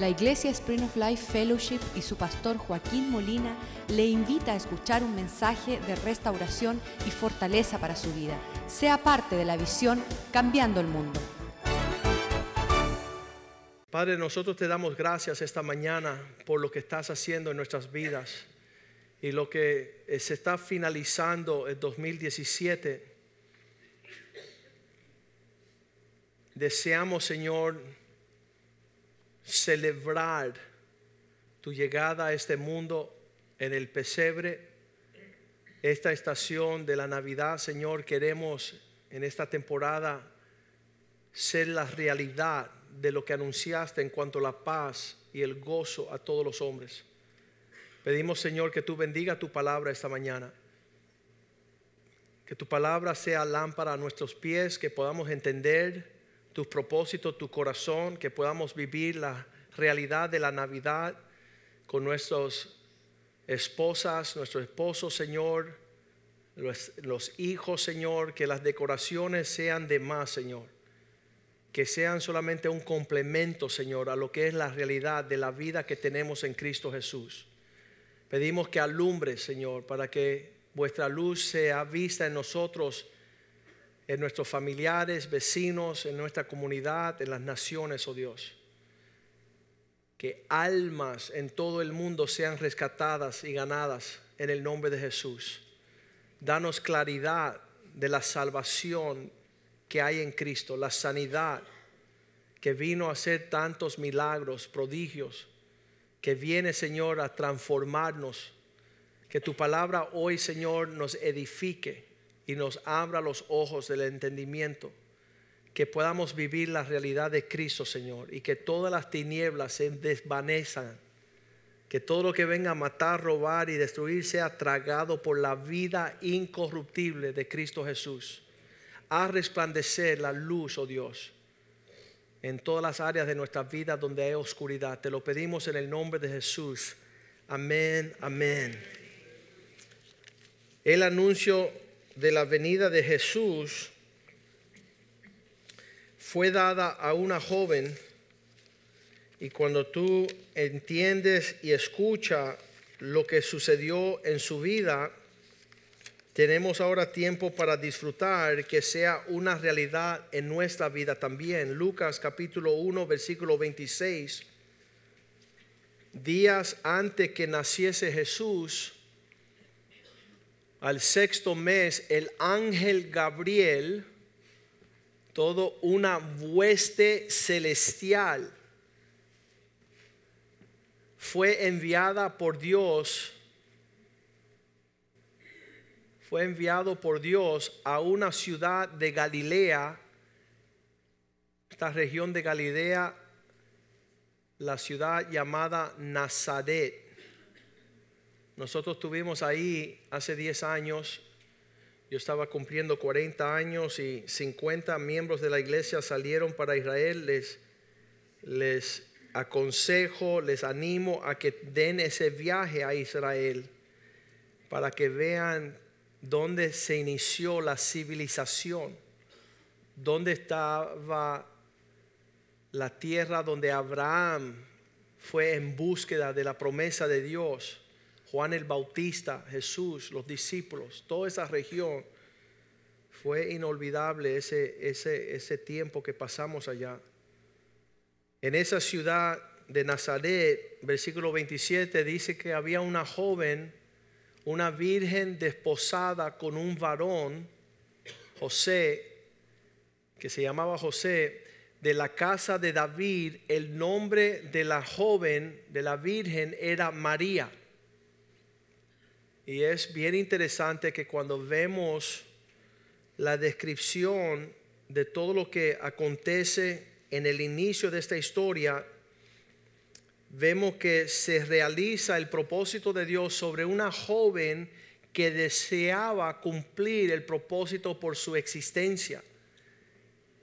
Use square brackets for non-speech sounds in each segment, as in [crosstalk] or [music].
La Iglesia Spring of Life Fellowship y su pastor Joaquín Molina le invita a escuchar un mensaje de restauración y fortaleza para su vida. Sea parte de la visión Cambiando el Mundo. Padre, nosotros te damos gracias esta mañana por lo que estás haciendo en nuestras vidas y lo que eh, se está finalizando en 2017. Deseamos, Señor, celebrar tu llegada a este mundo en el pesebre, esta estación de la Navidad, Señor, queremos en esta temporada ser la realidad de lo que anunciaste en cuanto a la paz y el gozo a todos los hombres. Pedimos, Señor, que tú bendiga tu palabra esta mañana. Que tu palabra sea lámpara a nuestros pies, que podamos entender tus propósitos, tu corazón, que podamos vivir la realidad de la Navidad con nuestras esposas, nuestros esposos, Señor, los, los hijos, Señor, que las decoraciones sean de más, Señor. Que sean solamente un complemento, Señor, a lo que es la realidad de la vida que tenemos en Cristo Jesús. Pedimos que alumbre, Señor, para que vuestra luz sea vista en nosotros en nuestros familiares, vecinos, en nuestra comunidad, en las naciones, oh Dios. Que almas en todo el mundo sean rescatadas y ganadas en el nombre de Jesús. Danos claridad de la salvación que hay en Cristo, la sanidad que vino a hacer tantos milagros, prodigios, que viene, Señor, a transformarnos. Que tu palabra hoy, Señor, nos edifique y nos abra los ojos del entendimiento, que podamos vivir la realidad de Cristo, Señor, y que todas las tinieblas se desvanezcan, que todo lo que venga a matar, robar y destruir sea tragado por la vida incorruptible de Cristo Jesús. A resplandecer la luz, oh Dios, en todas las áreas de nuestra vida donde hay oscuridad. Te lo pedimos en el nombre de Jesús. Amén, amén. El anuncio de la venida de Jesús fue dada a una joven y cuando tú entiendes y escuchas lo que sucedió en su vida, tenemos ahora tiempo para disfrutar que sea una realidad en nuestra vida también. Lucas capítulo 1, versículo 26. Días antes que naciese Jesús, al sexto mes, el ángel Gabriel, todo una hueste celestial, fue enviada por Dios, fue enviado por Dios a una ciudad de Galilea, esta región de Galilea, la ciudad llamada Nazaret. Nosotros tuvimos ahí hace 10 años, yo estaba cumpliendo 40 años y 50 miembros de la iglesia salieron para Israel. Les, les aconsejo, les animo a que den ese viaje a Israel para que vean dónde se inició la civilización, dónde estaba la tierra donde Abraham fue en búsqueda de la promesa de Dios Juan el Bautista, Jesús, los discípulos, toda esa región. Fue inolvidable ese, ese, ese tiempo que pasamos allá. En esa ciudad de Nazaret, versículo 27, dice que había una joven, una virgen desposada con un varón, José, que se llamaba José, de la casa de David, el nombre de la joven, de la virgen, era María. Y es bien interesante que cuando vemos la descripción de todo lo que acontece en el inicio de esta historia, vemos que se realiza el propósito de Dios sobre una joven que deseaba cumplir el propósito por su existencia.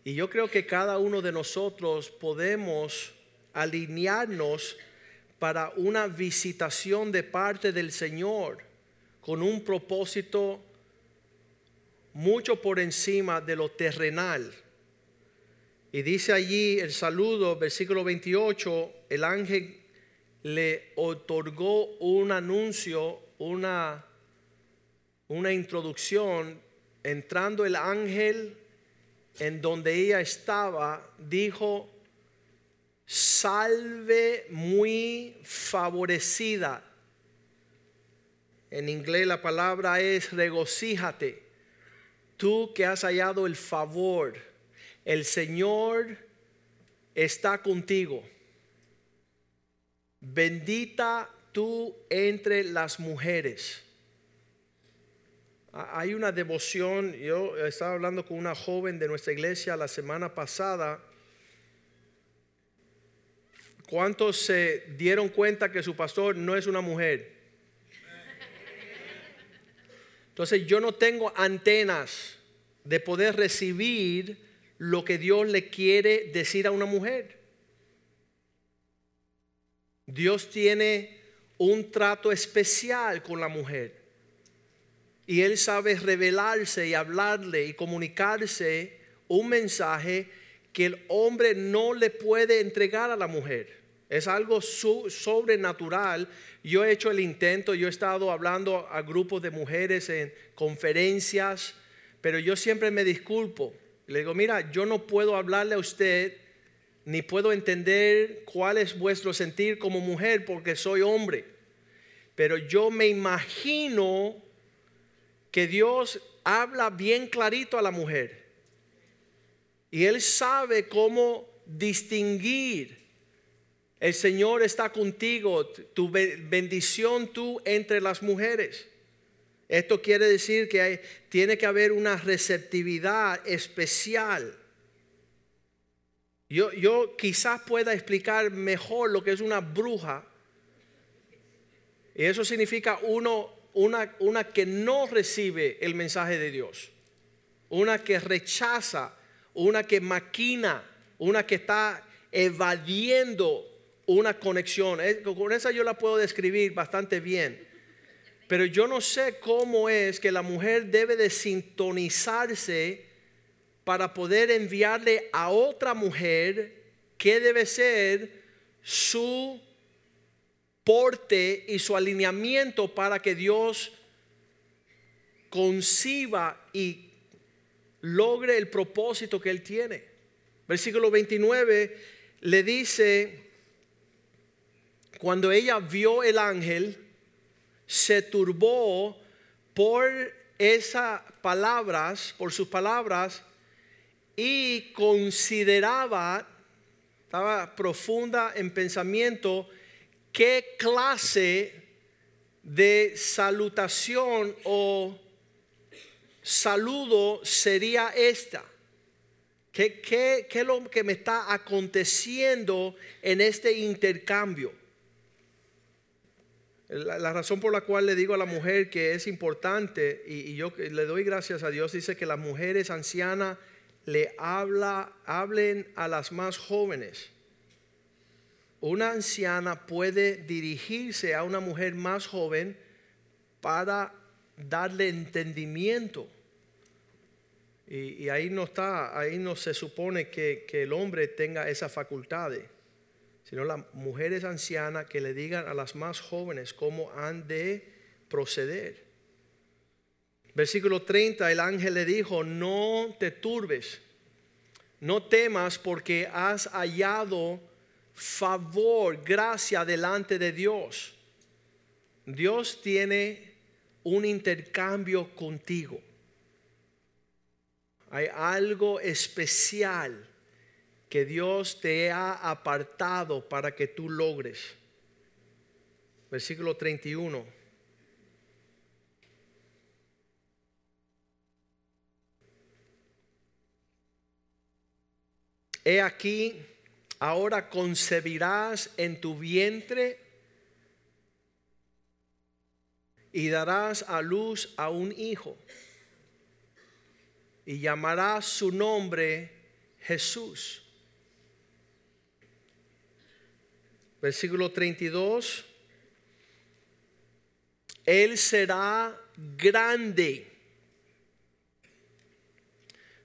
Y yo creo que cada uno de nosotros podemos alinearnos para una visitación de parte del Señor con un propósito mucho por encima de lo terrenal. Y dice allí el saludo, versículo 28, el ángel le otorgó un anuncio, una, una introducción, entrando el ángel en donde ella estaba, dijo, salve muy favorecida. En inglés la palabra es regocíjate. Tú que has hallado el favor, el Señor está contigo. Bendita tú entre las mujeres. Hay una devoción, yo estaba hablando con una joven de nuestra iglesia la semana pasada. ¿Cuántos se dieron cuenta que su pastor no es una mujer? Entonces yo no tengo antenas de poder recibir lo que Dios le quiere decir a una mujer. Dios tiene un trato especial con la mujer. Y Él sabe revelarse y hablarle y comunicarse un mensaje que el hombre no le puede entregar a la mujer. Es algo sobrenatural. Yo he hecho el intento, yo he estado hablando a grupos de mujeres en conferencias, pero yo siempre me disculpo. Le digo, mira, yo no puedo hablarle a usted, ni puedo entender cuál es vuestro sentir como mujer porque soy hombre. Pero yo me imagino que Dios habla bien clarito a la mujer. Y Él sabe cómo distinguir. El Señor está contigo, tu bendición tú entre las mujeres. Esto quiere decir que tiene que haber una receptividad especial. Yo, yo quizás pueda explicar mejor lo que es una bruja. Y eso significa uno una, que no recibe el mensaje de Dios, una que rechaza, una que maquina, una que está evadiendo una conexión. Con esa yo la puedo describir bastante bien. Pero yo no sé cómo es que la mujer debe de sintonizarse para poder enviarle a otra mujer que debe ser su porte y su alineamiento para que Dios conciba y logre el propósito que Él tiene. Versículo 29 le dice, cuando ella vio el ángel, se turbó por esas palabras, por sus palabras, y consideraba, estaba profunda en pensamiento, qué clase de salutación o saludo sería esta. ¿Qué, qué, qué es lo que me está aconteciendo en este intercambio? La, razón por la cual le digo a la mujer que es importante, y, yo le doy gracias a Dios, dice que las mujeres ancianas le habla, hablen a las más jóvenes una anciana puede dirigirse a una mujer más joven para darle entendimiento. Y, ahí no está, ahí no se supone que, que el hombre tenga esa facultad, sino las mujeres ancianas que le digan a las más jóvenes cómo han de proceder. Versículo 30, el ángel le dijo, no te turbes, no temas porque has hallado favor, gracia delante de Dios. Dios tiene un intercambio contigo. Hay algo especial Dios te ha apartado para que tú logres. Versículo 31. He aquí ahora concebirás en tu vientre y darás a luz a un hijo y llamarás su nombre Jesús. Versículo 32. Él será grande.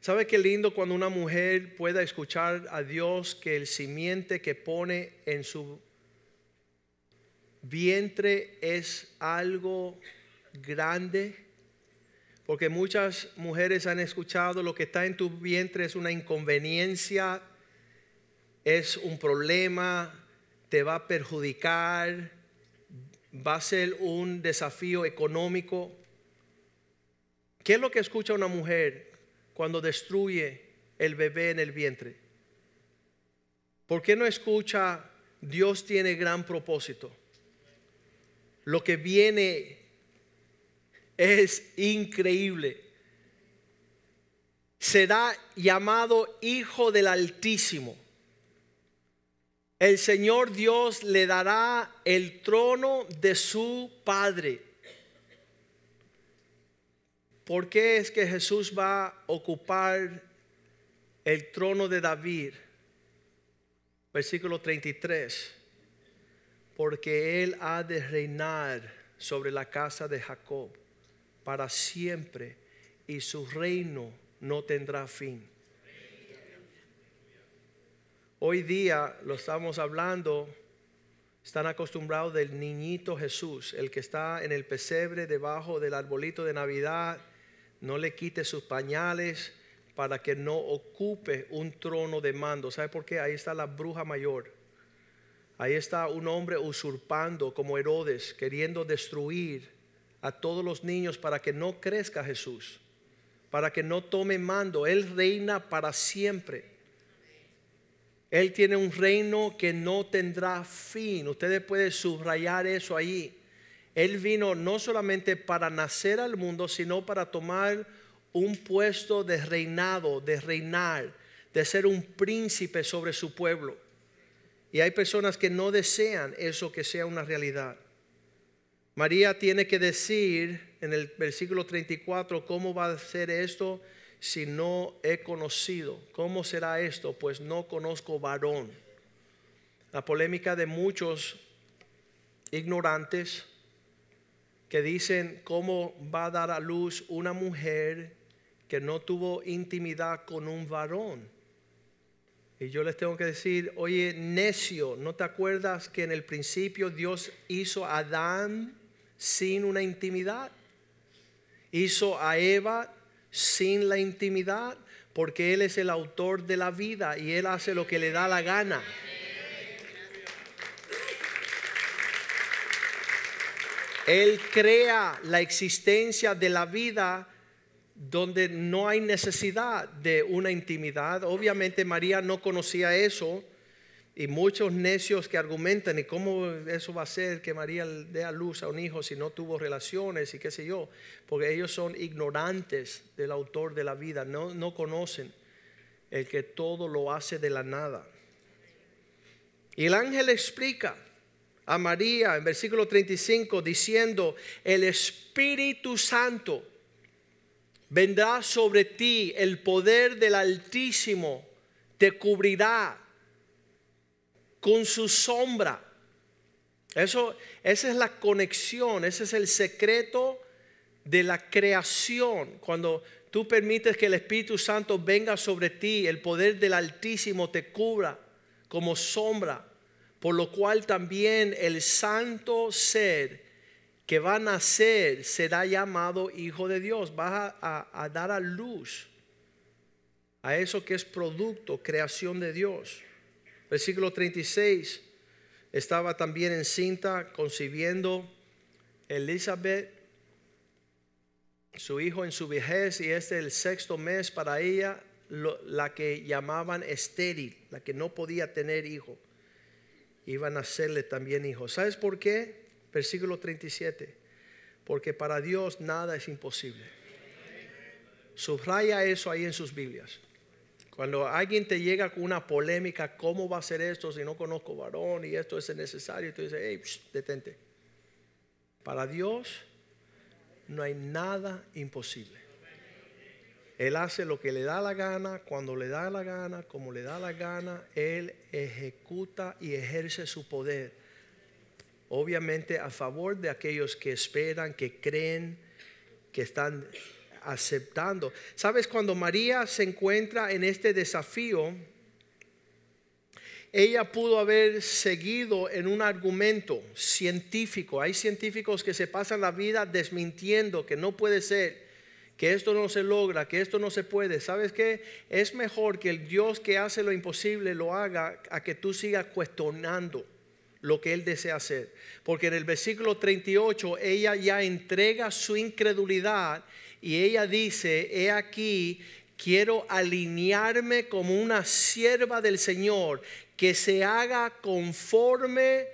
¿Sabe qué lindo cuando una mujer pueda escuchar a Dios que el simiente que pone en su vientre es algo grande? Porque muchas mujeres han escuchado lo que está en tu vientre es una inconveniencia, es un problema, te va a perjudicar, va a ser un desafío económico. ¿Qué es lo que escucha una mujer cuando destruye el bebé en el vientre? ¿Por qué no escucha Dios tiene gran propósito? Lo que viene es increíble. Será llamado Hijo del Altísimo. El Señor Dios le dará el trono de su Padre. ¿Por qué es que Jesús va a ocupar el trono de David? Versículo 33. Porque Él ha de reinar sobre la casa de Jacob para siempre y su reino no tendrá fin. Hoy día lo estamos hablando, están acostumbrados del niñito Jesús, el que está en el pesebre debajo del arbolito de Navidad, no le quite sus pañales para que no ocupe un trono de mando. ¿Sabe por qué? Ahí está la bruja mayor. Ahí está un hombre usurpando como Herodes, queriendo destruir a todos los niños para que no crezca Jesús, para que no tome mando. Él reina para siempre. Él tiene un reino que no tendrá fin. Ustedes pueden subrayar eso ahí. Él vino no solamente para nacer al mundo, sino para tomar un puesto de reinado, de reinar, de ser un príncipe sobre su pueblo. Y hay personas que no desean eso que sea una realidad. María tiene que decir en el versículo 34 cómo va a ser esto si no he conocido. ¿Cómo será esto? Pues no conozco varón. La polémica de muchos ignorantes que dicen cómo va a dar a luz una mujer que no tuvo intimidad con un varón. Y yo les tengo que decir, oye, necio, ¿no te acuerdas que en el principio Dios hizo a Adán sin una intimidad. Hizo a Eva sin la intimidad porque Él es el autor de la vida y Él hace lo que le da la gana. Él crea la existencia de la vida donde no hay necesidad de una intimidad. Obviamente María no conocía eso y muchos necios que argumentan, ¿y cómo eso va a ser que María dé a luz a un hijo si no tuvo relaciones y qué sé yo? Porque ellos son ignorantes del autor de la vida, no, no conocen el que todo lo hace de la nada. Y el ángel explica a María en versículo 35 diciendo, el Espíritu Santo vendrá sobre ti, el poder del Altísimo te cubrirá con su sombra. Eso, esa es la conexión, ese es el secreto de la creación. Cuando tú permites que el Espíritu Santo venga sobre ti, el poder del Altísimo te cubra como sombra, por lo cual también el santo ser que va a nacer será llamado Hijo de Dios, va a, a dar a luz a eso que es producto, creación de Dios. Versículo 36. Estaba también encinta concibiendo Elizabeth, su hijo en su vejez, y este es el sexto mes para ella, la que llamaban estéril, la que no podía tener hijo. Iban a hacerle también hijo. ¿Sabes por qué? Versículo 37. Porque para Dios nada es imposible. Subraya eso ahí en sus Biblias. Cuando alguien te llega con una polémica, ¿cómo va a ser esto si no conozco varón y esto es necesario? Y tú dices, hey, detente. Para Dios no hay nada imposible. Él hace lo que le da la gana, cuando le da la gana, como le da la gana, Él ejecuta y ejerce su poder. Obviamente a favor de aquellos que esperan, que creen, que están aceptando. ¿Sabes? Cuando María se encuentra en este desafío, ella pudo haber seguido en un argumento científico. Hay científicos que se pasan la vida desmintiendo que no puede ser, que esto no se logra, que esto no se puede. ¿Sabes qué? Es mejor que el Dios que hace lo imposible lo haga a que tú sigas cuestionando lo que Él desea hacer. Porque en el versículo 38 ella ya entrega su incredulidad y ella dice, he aquí, quiero alinearme como una sierva del Señor, que se haga conforme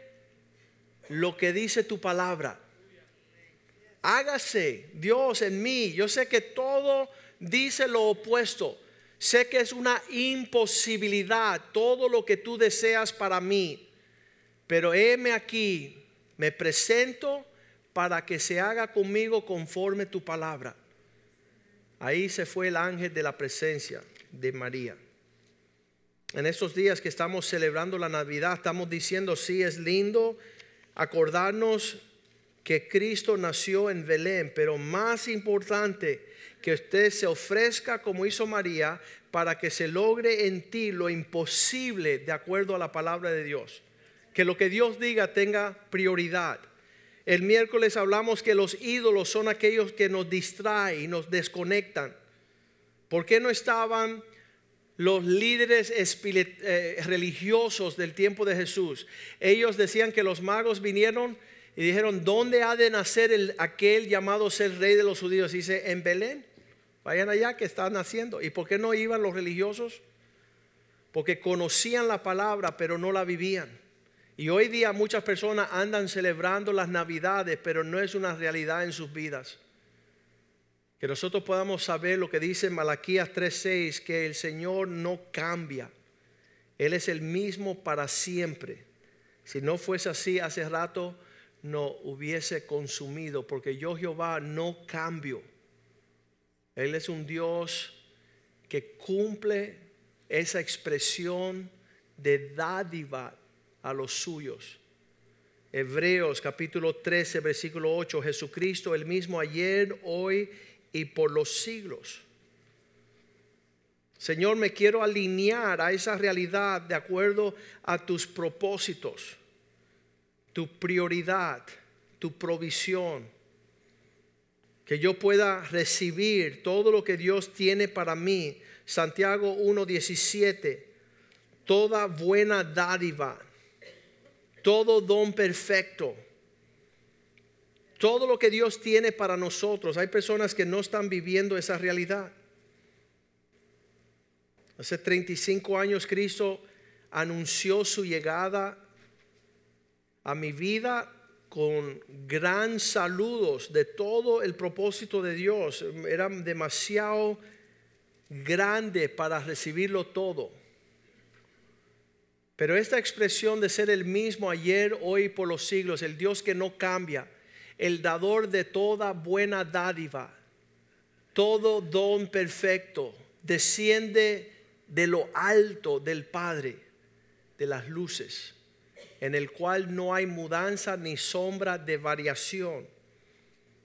lo que dice tu palabra. Hágase Dios en mí. Yo sé que todo dice lo opuesto. Sé que es una imposibilidad todo lo que tú deseas para mí. Pero heme aquí, me presento para que se haga conmigo conforme tu palabra. Ahí se fue el ángel de la presencia de María. En estos días que estamos celebrando la Navidad, estamos diciendo, sí, es lindo acordarnos que Cristo nació en Belén, pero más importante que usted se ofrezca como hizo María para que se logre en ti lo imposible de acuerdo a la palabra de Dios. Que lo que Dios diga tenga prioridad. El miércoles hablamos que los ídolos son aquellos que nos distraen y nos desconectan. ¿Por qué no estaban los líderes eh, religiosos del tiempo de Jesús? Ellos decían que los magos vinieron y dijeron, ¿dónde ha de nacer el, aquel llamado ser rey de los judíos? dice, en Belén. Vayan allá que está naciendo. ¿Y por qué no iban los religiosos? Porque conocían la palabra, pero no la vivían. Y hoy día muchas personas andan celebrando las navidades, pero no es una realidad en sus vidas. Que nosotros podamos saber lo que dice Malaquías 3:6, que el Señor no cambia. Él es el mismo para siempre. Si no fuese así, hace rato no hubiese consumido, porque yo Jehová no cambio. Él es un Dios que cumple esa expresión de dádiva a los suyos. Hebreos capítulo 13, versículo 8, Jesucristo el mismo ayer, hoy y por los siglos. Señor, me quiero alinear a esa realidad de acuerdo a tus propósitos tu prioridad, tu provisión. Que yo pueda recibir todo lo que Dios tiene para mí. Santiago 1.17. Toda buena dádiva, todo don perfecto, todo lo que Dios tiene para nosotros. Hay personas que no están viviendo esa realidad. Hace 35 años Cristo anunció su llegada a mi vida con gran saludos de todo el propósito de Dios. Era demasiado grande para recibirlo todo. Pero esta expresión de ser el mismo ayer, hoy por los siglos, el Dios que no cambia, el dador de toda buena dádiva, todo don perfecto, desciende de lo alto del Padre, de las luces en el cual no hay mudanza ni sombra de variación.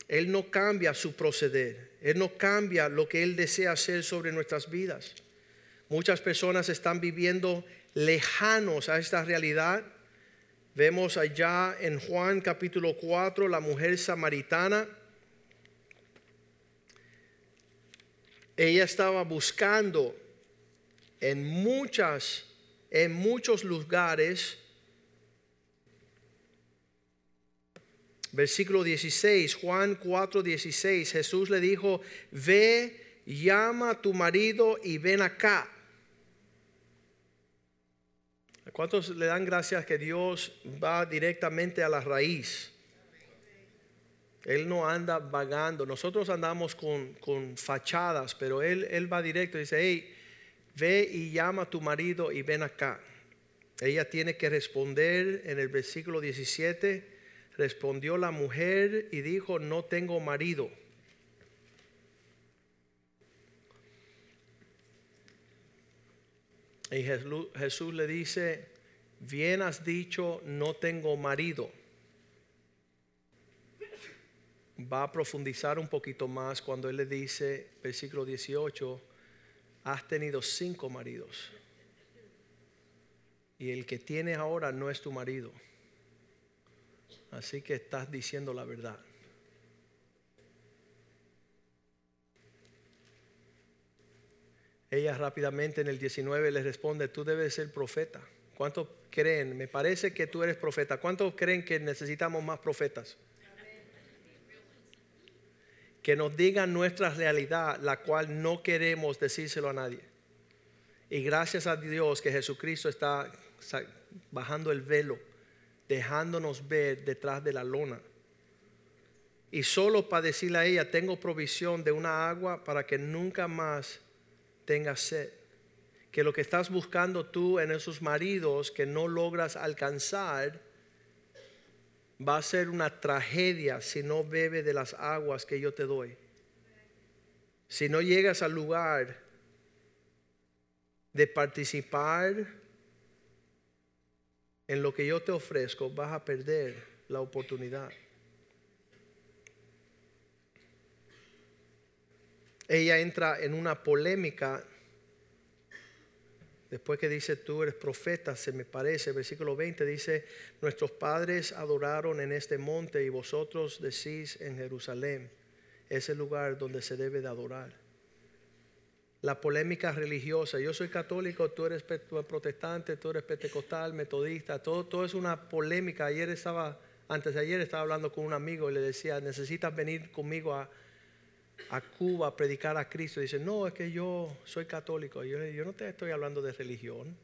Él no cambia su proceder, Él no cambia lo que Él desea hacer sobre nuestras vidas. Muchas personas están viviendo lejanos a esta realidad. Vemos allá en Juan capítulo 4 la mujer samaritana. Ella estaba buscando en muchas en muchos lugares Versículo 16, Juan 4, 16, Jesús le dijo, ve, llama a tu marido y ven acá. ¿Cuántos le dan gracias que Dios va directamente a la raíz? Él no anda vagando. Nosotros andamos con, con fachadas, pero él, él va directo y dice, hey, ve y llama a tu marido y ven acá. Ella tiene que responder en el versículo 17 Respondió la mujer y dijo, no tengo marido. Y Jesús le dice, bien has dicho, no tengo marido. va a profundizar un poquito más cuando él le dice, versículo 18, has tenido cinco maridos. Y el que tienes ahora no es tu marido. Así que estás diciendo la verdad. Ella rápidamente en el 19 le responde, tú debes ser profeta. ¿Cuántos creen? Me parece que tú eres profeta. ¿Cuántos creen que necesitamos más profetas? Que nos digan nuestra realidad, la cual no queremos decírselo a nadie. Y gracias a Dios que Jesucristo está bajando el velo, dejándonos ver detrás de la lona. Y solo para decirle a ella, tengo provisión de una agua para que nunca más tengas sed. Que lo que estás buscando tú en esos maridos que no logras alcanzar, va a ser una tragedia si no bebe de las aguas que yo te doy. Si no llegas al lugar de participar en lo que yo te ofrezco, vas a perder la oportunidad. Ella entra en una polémica después que dice tú eres profeta, se me parece, versículo 20 dice, nuestros padres adoraron en este monte y vosotros decís en Jerusalén, es el lugar donde se debe de adorar. La polémica religiosa, yo soy católico, tú eres protestante, tú eres pentecostal, metodista, todo, todo es una polémica. Ayer estaba, antes de ayer estaba hablando con un amigo y le decía, necesitas venir conmigo a, a Cuba a predicar a Cristo. Dice, no, es que yo soy católico. Yo, yo no te estoy hablando de religión.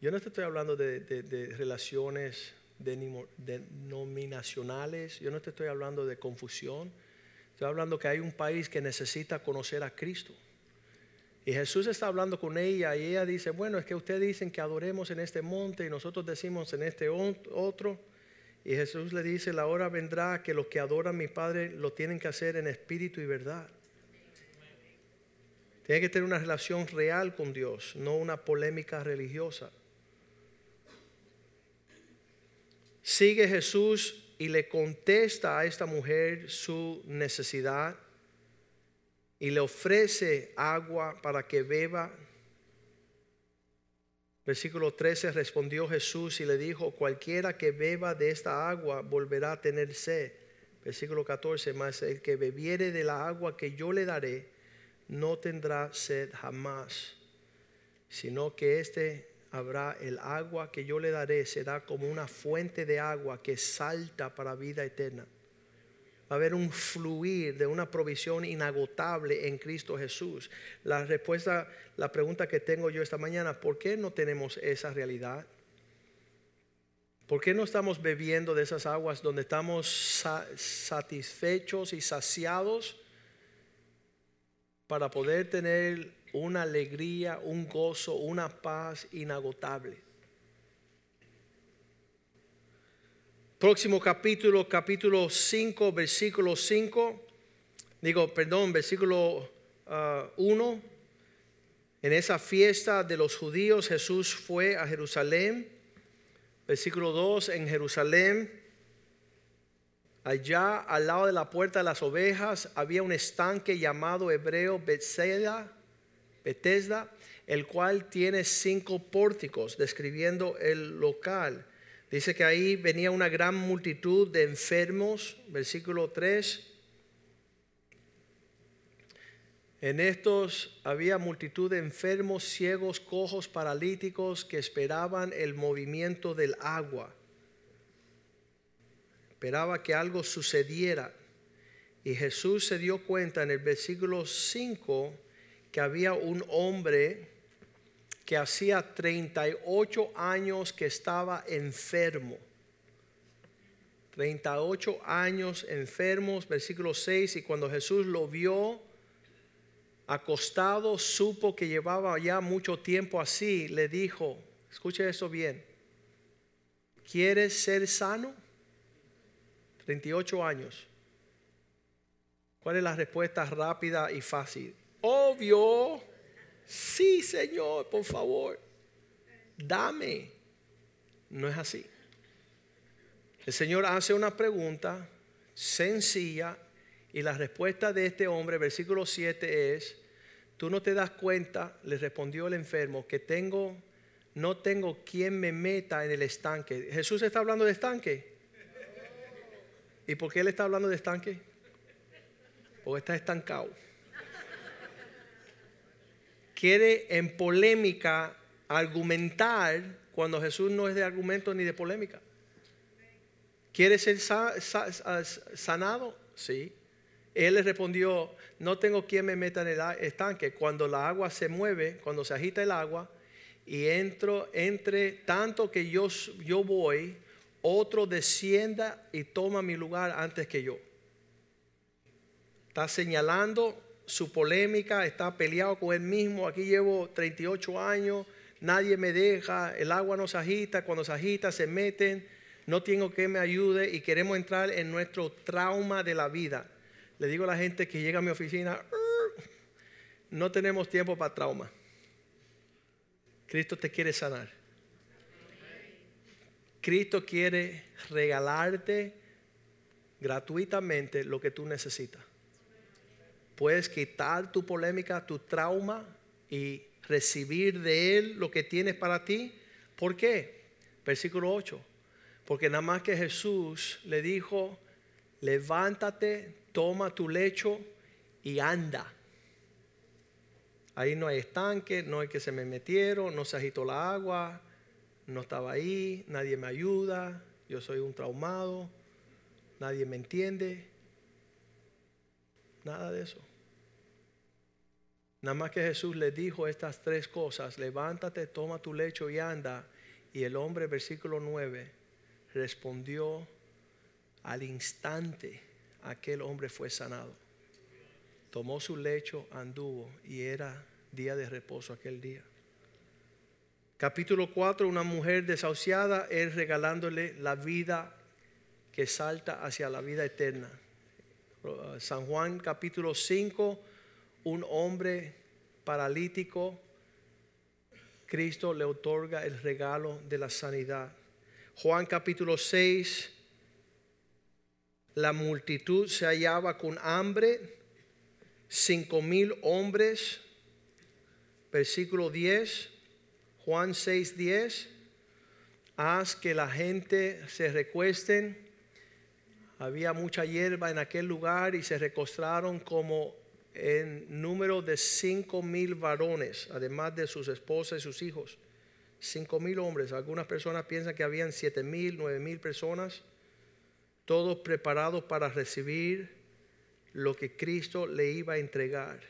Yo no te estoy hablando de, de, relaciones denominacionales. Yo no te estoy hablando de confusión. Estoy hablando que hay un país que necesita conocer a Cristo. Y Jesús está hablando con ella y ella dice, bueno, es que ustedes dicen que adoremos en este monte y nosotros decimos en este otro. Y Jesús le dice, la hora vendrá que los que adoran a mi Padre lo tienen que hacer en espíritu y verdad. Tiene que tener una relación real con Dios, no una polémica religiosa. Sigue Jesús y le contesta a esta mujer su necesidad y le ofrece agua para que beba Versículo 13 respondió Jesús y le dijo, cualquiera que beba de esta agua volverá a tener sed. Versículo 14, más el que bebiere de la agua que yo le daré, no tendrá sed jamás, sino que este habrá el agua que yo le daré, será como una fuente de agua que salta para vida eterna haber un fluir de una provisión inagotable en Cristo Jesús. La respuesta, la pregunta que tengo yo esta mañana, ¿por qué no tenemos esa realidad? ¿Por qué no estamos bebiendo de esas aguas donde estamos satisfechos y saciados para poder tener una alegría, un gozo, una paz inagotable? Próximo capítulo, capítulo 5, versículo 5. Digo, perdón, versículo 1. Ah, en esa fiesta de los judíos Jesús fue a Jerusalén. Versículo 2, en Jerusalén, allá al lado de la puerta de las ovejas, había un estanque llamado hebreo Bethesda, Bethesda, el cual tiene cinco pórticos, describiendo el local. Dice que ahí venía una gran multitud de enfermos, versículo 3. En estos había multitud de enfermos, ciegos, cojos, paralíticos que esperaban el movimiento del agua. Esperaba que algo sucediera. Y Jesús se dio cuenta en el versículo 5 que había un hombre que hacía 38 años que estaba enfermo. 38 años enfermos, versículo 6, y cuando Jesús lo vio acostado, supo que llevaba ya mucho tiempo así, le dijo, escuche eso bien, ¿quieres ser sano? 38 años. ¿Cuál es la respuesta rápida y fácil? Obvio sí Señor, por favor, dame. No es así. El Señor hace una pregunta, sencilla y la respuesta de este hombre, versículo 7 es, tú no te das cuenta, le respondió el enfermo, que tengo, no tengo quien me meta en el estanque. Jesús está hablando de estanque. ¿Y por qué él está hablando de estanque? Porque está estancado. Quiere en polémica argumentar cuando Jesús no es de argumento ni de polémica. ¿Quiere ser sanado? Sí. Él le respondió, no tengo quien me meta en el estanque. Cuando la agua se mueve, cuando se agita el agua, y entro, entre tanto que yo, yo voy, otro descienda y toma mi lugar antes que yo. Está señalando su polémica, está peleado con él mismo. Aquí llevo 38 años, nadie me deja, el agua no se agita, cuando se agita se meten, no tengo que me ayude y queremos entrar en nuestro trauma de la vida. Le digo a la gente que llega a mi oficina, no tenemos tiempo para trauma. Cristo te quiere sanar. Cristo quiere regalarte gratuitamente lo que tú necesitas. Puedes quitar tu polémica, tu trauma y recibir de Él lo que tienes para ti. ¿Por qué? Versículo 8. Porque nada más que Jesús le dijo, levántate, toma tu lecho y anda. Ahí no hay estanque, no hay que se me metieron, no se agitó la agua, no estaba ahí, nadie me ayuda, yo soy un traumado, nadie me entiende. Nada de eso. Nada más que Jesús le dijo estas tres cosas, levántate, toma tu lecho y anda. Y el hombre, versículo 9, respondió al instante, aquel hombre fue sanado. Tomó su lecho, anduvo y era día de reposo aquel día. Capítulo 4, una mujer desahuciada, él regalándole la vida que salta hacia la vida eterna. San Juan capítulo 5, un hombre paralítico, Cristo le otorga el regalo de la sanidad. Juan capítulo 6, la multitud se hallaba con hambre, cinco mil hombres, versículo 10, Juan 6, 10, haz que la gente se recuesten había mucha hierba en aquel lugar y se recostaron como en número de cinco mil varones, además de sus esposas y sus hijos. Cinco mil hombres. Algunas personas piensan que habían siete mil, nueve mil personas, todos preparados para recibir lo que Cristo le iba a entregar.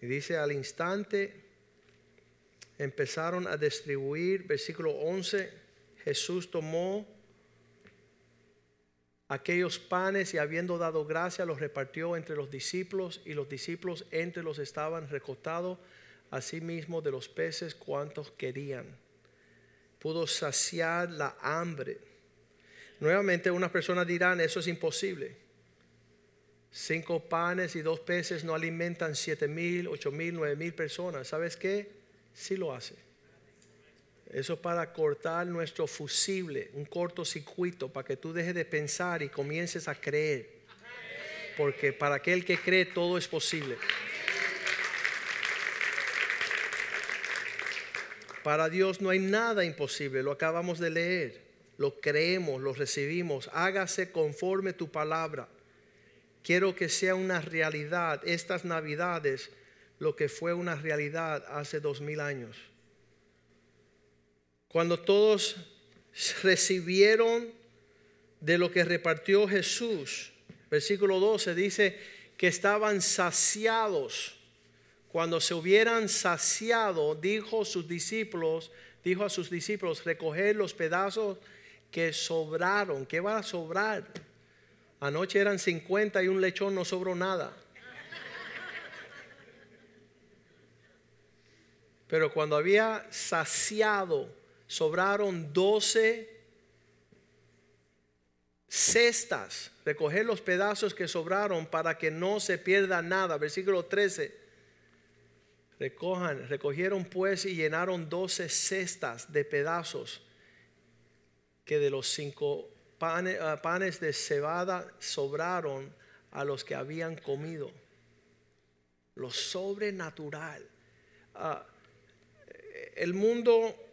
Y dice al instante empezaron a distribuir, versículo 11, Jesús tomó aquellos panes y habiendo dado gracia los repartió entre los discípulos y los discípulos entre los estaban recostados asimismo de los peces cuantos querían. Pudo saciar la hambre. Nuevamente unas personas dirán, eso es imposible. Cinco panes y dos peces no alimentan siete mil, ocho mil, nueve mil personas. ¿Sabes qué? Sí lo hace. Eso para cortar nuestro fusible, un cortocircuito, para que tú dejes de pensar y comiences a creer. Porque para aquel que cree todo es posible. Para Dios no hay nada imposible, lo acabamos de leer, lo creemos, lo recibimos, hágase conforme tu palabra. Quiero que sea una realidad estas navidades, lo que fue una realidad hace dos mil años. Cuando todos recibieron de lo que repartió Jesús, versículo 12 dice que estaban saciados. Cuando se hubieran saciado, dijo sus discípulos, dijo a sus discípulos, recoger los pedazos que sobraron. ¿Qué va a sobrar? Anoche eran 50 y un lechón no sobró nada. Pero cuando había saciado sobraron doce cestas, recoger los pedazos que sobraron para que no se pierda nada. Versículo 13. Recojan, recogieron pues y llenaron doce cestas de pedazos que de los cinco ah, panes de cebada sobraron a los que habían comido. Lo sobrenatural. Ah, el mundo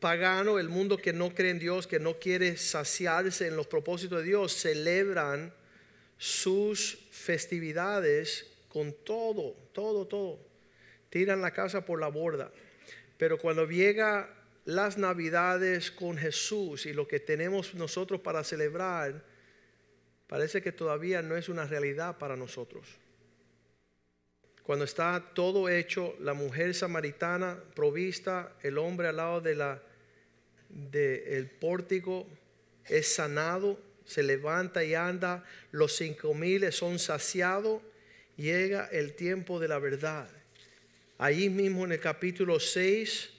pagano, el mundo que no cree en Dios, que no quiere saciarse en los propósitos de Dios, celebran sus festividades con todo, todo, todo. Tiran la casa por la borda. Pero cuando llega las navidades con Jesús y lo que tenemos nosotros para celebrar, parece que todavía no es una realidad para nosotros. Cuando está todo hecho, la mujer samaritana provista, el hombre al lado de la del pórtico es sanado, se levanta y anda, los cinco mil son saciados, llega el tiempo de la verdad. Ahí mismo en el capítulo 6,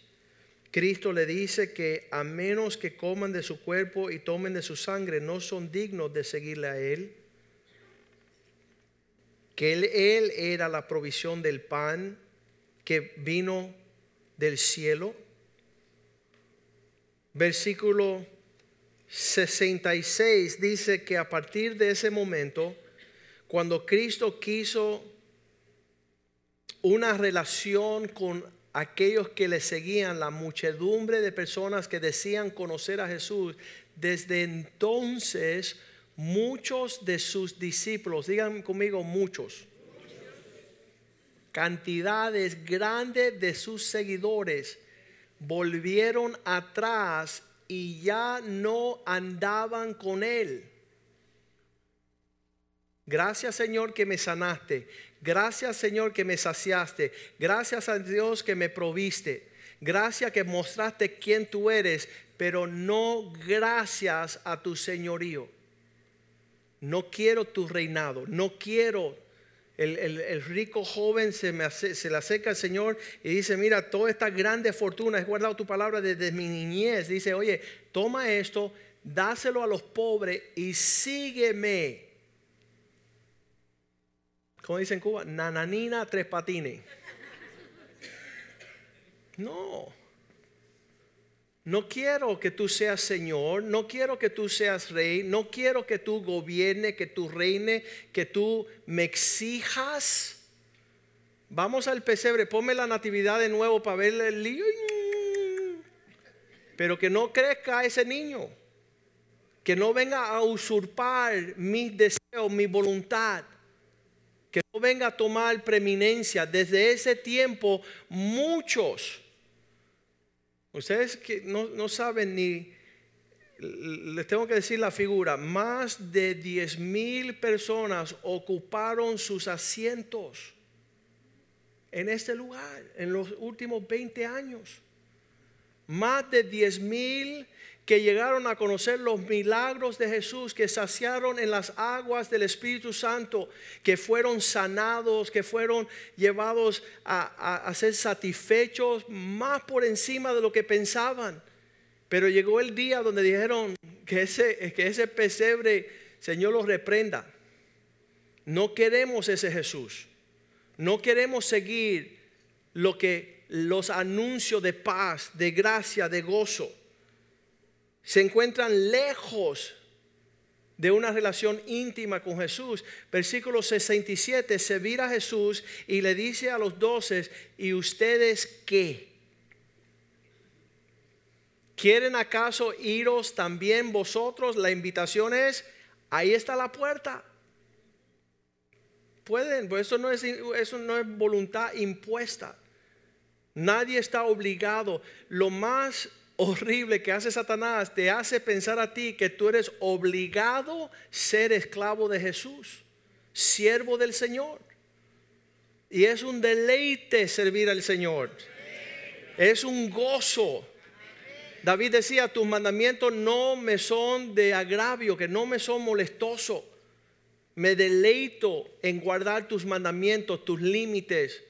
Cristo le dice que a menos que coman de su cuerpo y tomen de su sangre, no son dignos de seguirle a Él. Que él era la provisión del pan que vino del cielo. Versículo 66 dice que a partir de ese momento, cuando Cristo quiso una relación con aquellos que le seguían, la muchedumbre de personas que decían conocer a Jesús, desde entonces muchos de sus discípulos, digan conmigo muchos, cantidades grandes de sus seguidores volvieron atrás y ya no andaban con él. Gracias Señor que me sanaste. Gracias Señor que me saciaste. Gracias a Dios que me proviste. Gracias que mostraste quién tú eres, pero no gracias a tu señorío. No quiero tu reinado. No quiero. El, rico joven se, me se le acerca al Señor y dice, mira, toda esta grande fortuna, he guardado tu palabra desde mi niñez. Dice, oye, toma esto, dáselo a los pobres y sígueme. Como dice en Cuba, nananina tres patines. No. No quiero que tú seas Señor, no quiero que tú seas Rey, no quiero que tú gobierne, que tú reine, que tú me exijas. Vamos al pesebre, ponme la natividad de nuevo para ver el lío. Pero que no crezca ese niño, que no venga a usurpar mis deseos, mi voluntad que no venga a tomar preeminencia. Desde ese tiempo, muchos, ustedes que no, no saben ni, les tengo que decir la figura, más de 10 mil personas ocuparon sus asientos en este lugar en los últimos 20 años. Más de 10 mil que llegaron a conocer los milagros de Jesús, que saciaron en las aguas del Espíritu Santo, que fueron sanados, que fueron llevados a, a- ser satisfechos más por encima de lo que pensaban. Pero llegó el día donde dijeron que ese, que ese pesebre, Señor, los reprenda. No queremos ese Jesús. No queremos seguir lo que los anuncios de paz, de gracia, de gozo se encuentran lejos de una relación íntima con Jesús. Versículo 67, se vira a Jesús y le dice a los doce, ¿y ustedes qué? ¿Quieren acaso iros también vosotros? La invitación es, ahí está la puerta. Pueden, pues eso no es, eso no es voluntad impuesta. Nadie está obligado. Lo más horrible que hace Satanás te hace pensar a ti que tú eres obligado a ser esclavo de Jesús, siervo del Señor. Y es un deleite servir al Señor. Es un gozo. David decía, tus mandamientos no me son de agravio, que no me son molestosos. Me deleito en guardar tus mandamientos, tus límites,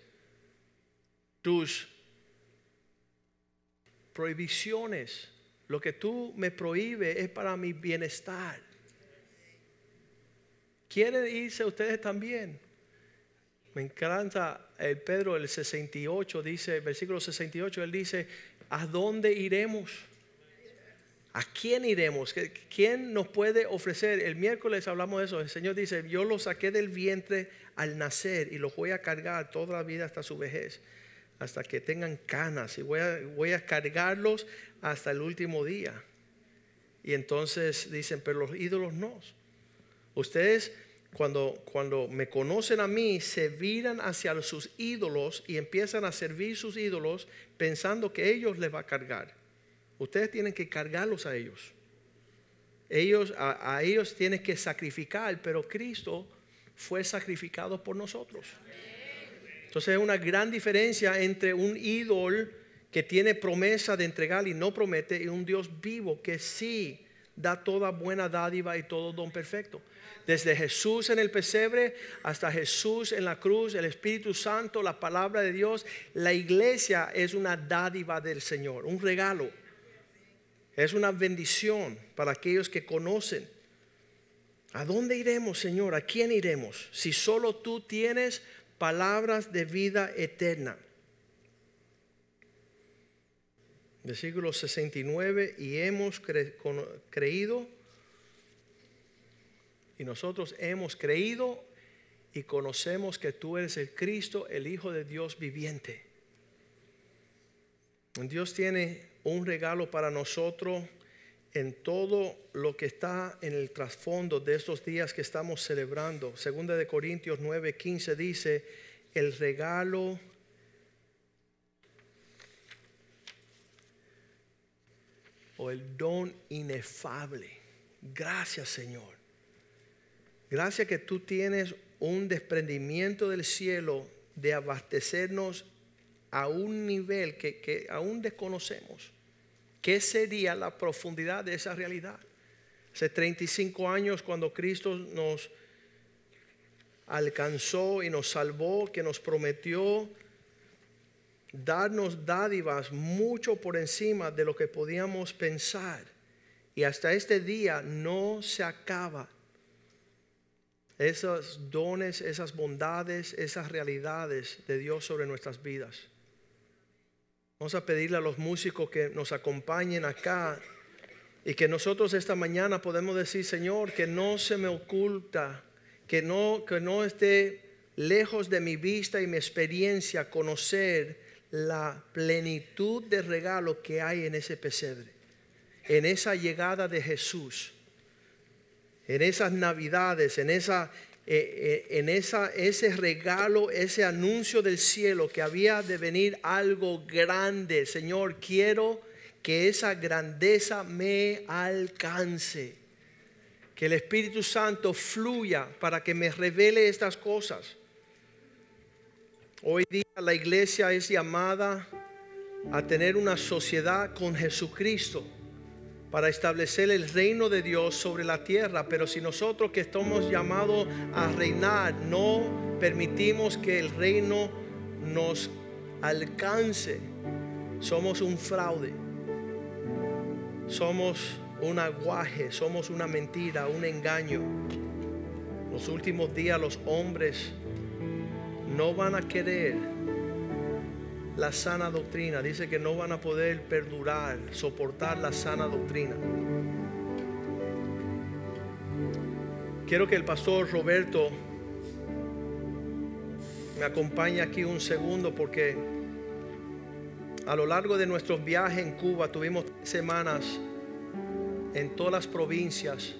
tus prohibiciones. Lo que tú me prohíbes es para mi bienestar. ¿Quieren irse ustedes también? Me encanta el Pedro, el 68, dice, versículo 68, él dice, ¿a dónde iremos? ¿A quién iremos? ¿Quién nos puede ofrecer? El miércoles hablamos de eso. El Señor dice, yo lo saqué del vientre al nacer y los voy a cargar toda la vida hasta su vejez, hasta que tengan canas y voy a, cargarlos hasta el último día. Y entonces dicen, pero los ídolos no. Ustedes cuando, cuando me conocen a mí, se viran hacia sus ídolos y empiezan a servir sus ídolos pensando que ellos les va a cargar. Ustedes tienen que cargarlos a ellos. Ellos a, a ellos tienen que sacrificar, pero Cristo fue sacrificado por nosotros. Entonces es una gran diferencia entre un ídolo que tiene promesa de entregar y no promete y un Dios vivo que sí da toda buena dádiva y todo don perfecto. Desde Jesús en el pesebre hasta Jesús en la cruz, el Espíritu Santo, la palabra de Dios, la iglesia es una dádiva del Señor, un regalo. Es una bendición para aquellos que conocen. ¿A dónde iremos, Señor? ¿A quién iremos? Si solo tú tienes palabras de vida eterna. Versículo 69, y hemos creído, y nosotros hemos creído y conocemos que tú eres el Cristo, el Hijo de Dios viviente. Dios tiene un regalo para nosotros en todo lo que está en el trasfondo de estos días que estamos celebrando. Segunda de Corintios 9:15 dice, el regalo o el don inefable. Gracias Señor. Gracias que tú tienes un desprendimiento del cielo de abastecernos a un nivel que, aún desconocemos. ¿Qué sería la profundidad de esa realidad? Hace 35 años cuando Cristo nos alcanzó y nos salvó, que nos prometió darnos dádivas mucho por encima de lo que podíamos pensar. Y hasta este día no se acaba esos dones, esas bondades, esas realidades de Dios sobre nuestras vidas. Vamos a pedirle a los músicos que nos acompañen acá y que nosotros esta mañana podemos decir, Señor, que no se me oculta, que no, que no esté lejos de mi vista y mi experiencia conocer la plenitud de regalo que hay en ese pesebre, en esa llegada de Jesús, en esas navidades, en esa eh, eh, en esa, ese regalo, ese anuncio del cielo que había de venir algo grande. Señor, quiero que esa grandeza me alcance. Que el Espíritu Santo fluya para que me revele estas cosas. Hoy día la iglesia es llamada a tener una sociedad con Jesucristo para establecer el reino de Dios sobre la tierra. Pero si nosotros que estamos llamados a reinar no permitimos que el reino nos alcance, somos un fraude, somos un aguaje, somos una mentira, un engaño. Los últimos días los hombres no van a querer la sana doctrina. Dice que no van a poder perdurar, soportar la sana doctrina. Quiero que el pastor Roberto me acompañe aquí un segundo porque a lo largo de nuestros viajes en Cuba tuvimos semanas en todas las provincias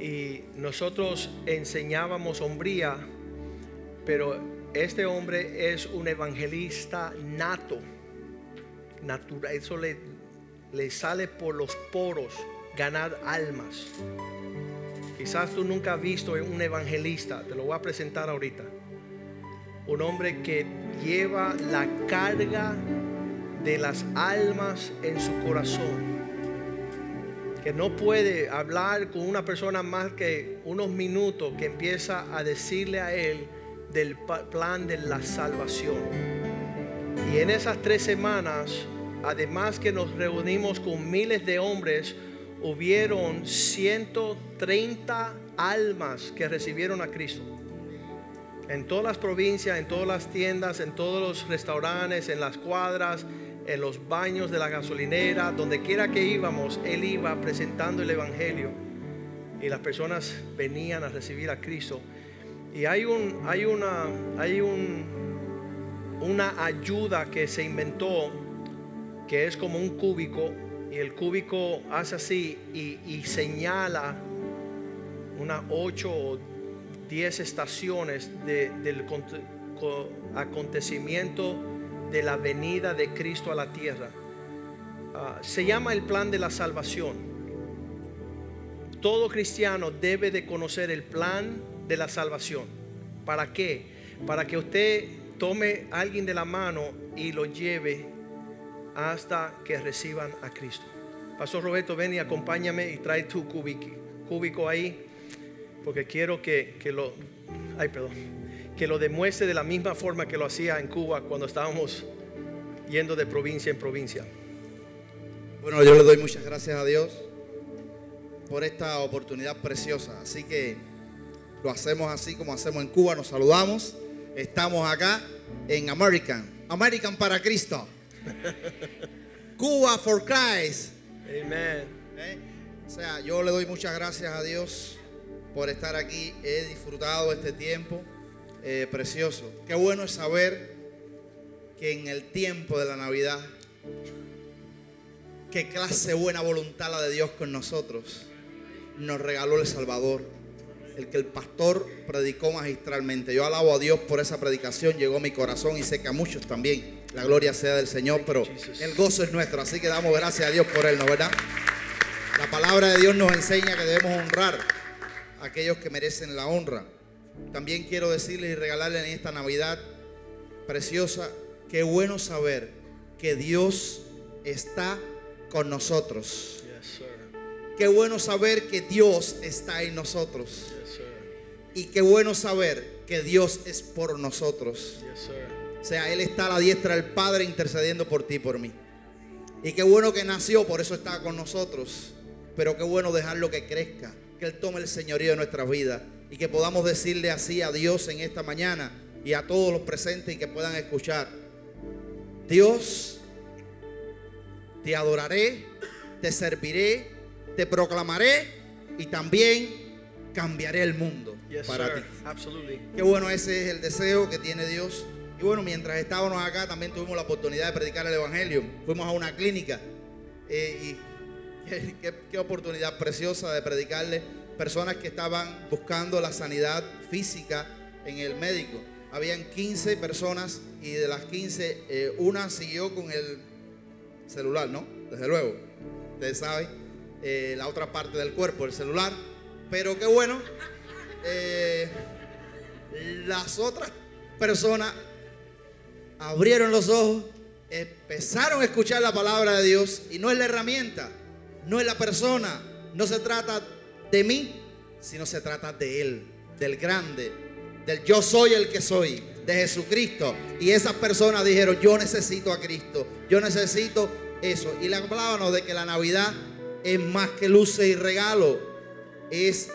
y nosotros enseñábamos hombría, pero este hombre es un evangelista nato, natural, eso le, le sale por los poros ganar almas. Quizás tú nunca has visto un evangelista, te lo voy a presentar ahorita. Un hombre que lleva la carga de las almas en su corazón. Que no puede hablar con una persona más que unos minutos que empieza a decirle a él del plan de la salvación. Y en esas tres semanas, además que nos reunimos con miles de hombres, hubieron 130 almas que recibieron a Cristo. En todas las provincias, en todas las tiendas, en todos los restaurantes, en las cuadras, en los baños de la gasolinera, donde quiera que íbamos, Él iba presentando el Evangelio y las personas venían a recibir a Cristo. Y hay, un, hay, una, hay un, una ayuda que se inventó que es como un cúbico y el cúbico hace así y, señala unas 8 o 10 estaciones de- del conte- co- acontecimiento de la venida de Cristo a la tierra. Ah, se llama el plan de la salvación. Todo cristiano debe de conocer el plan de la salvación. ¿Para qué? Para que usted tome a alguien de la mano y lo lleve hasta que reciban a Cristo. Pastor Roberto, ven y acompáñame y trae tu cúbico, ahí, porque quiero que, que lo, ay, perdón, que lo demuestre de la misma forma que lo hacía en Cuba cuando estábamos yendo de provincia en provincia. Bueno, yo le doy muchas gracias a Dios por esta oportunidad preciosa. Así que lo hacemos así como hacemos en Cuba, nos saludamos. Estamos acá en American. American para Cristo. [laughs] Cuba for Christ. Amén. ¿eh? O sea, yo le doy muchas gracias a Dios por estar aquí. He disfrutado este tiempo eh, precioso. Qué bueno es saber que en el tiempo de la Navidad, qué clase buena voluntad la de Dios con nosotros. Nos regaló el Salvador, el que el pastor predicó magistralmente. Yo alabo a Dios por esa predicación, llegó a mi corazón y sé que a muchos también. La gloria sea del Señor, pero el gozo es nuestro, así que damos gracias a Dios por él, ¿no verdad? La palabra de Dios nos enseña que debemos honrar a aquellos que merecen la honra. También quiero decirles y regalarles en esta Navidad preciosa, qué bueno saber que Dios está con nosotros. Qué bueno saber que Dios está en nosotros. Y qué bueno saber que Dios es por nosotros. Yes. O sea, Él está a la diestra del Padre intercediendo por ti y por mí. Y qué bueno que nació, por eso está con nosotros. Pero qué bueno dejarlo que crezca, que Él tome el señorío de nuestras vidas y que podamos decirle así a Dios en esta mañana y a todos los presentes y que puedan escuchar. Dios, te adoraré, te serviré, te proclamaré y también cambiaré el mundo Yes, para sir. ti. Absolutely. Qué bueno, ese es el deseo que tiene Dios. Y bueno, mientras estábamos acá también tuvimos la oportunidad de predicar el Evangelio. Fuimos a una clínica eh, y [laughs] qué, qué- qué oportunidad preciosa de predicarle personas que estaban buscando la sanidad física en el médico. Habían 15 personas y de las 15, eh, una siguió con el celular, ¿no? Desde luego, ustedes saben, eh, la otra parte del cuerpo, el celular. Pero qué bueno, eh, las otras personas abrieron los ojos, empezaron a escuchar la palabra de Dios y no es la herramienta, no es la persona, no se trata de mí, sino se trata de Él, del grande, del yo soy el que soy, de Jesucristo. Y esas personas dijeron, yo necesito a Cristo, yo necesito eso. Y le hablábamos de que la Navidad es más que luces y regalo, es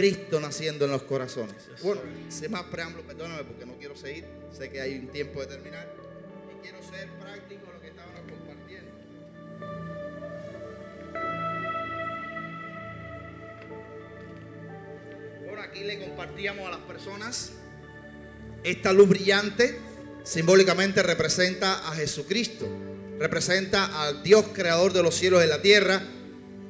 Cristo naciendo en los corazones. Bueno, sin más preámbulos, perdóname porque no quiero seguir. Sé que hay un tiempo de terminar. Y quiero ser práctico en lo que estábamos compartiendo. Bueno, aquí le compartíamos a las personas esta luz brillante simbólicamente representa a Jesucristo, representa al Dios creador de los cielos y la tierra,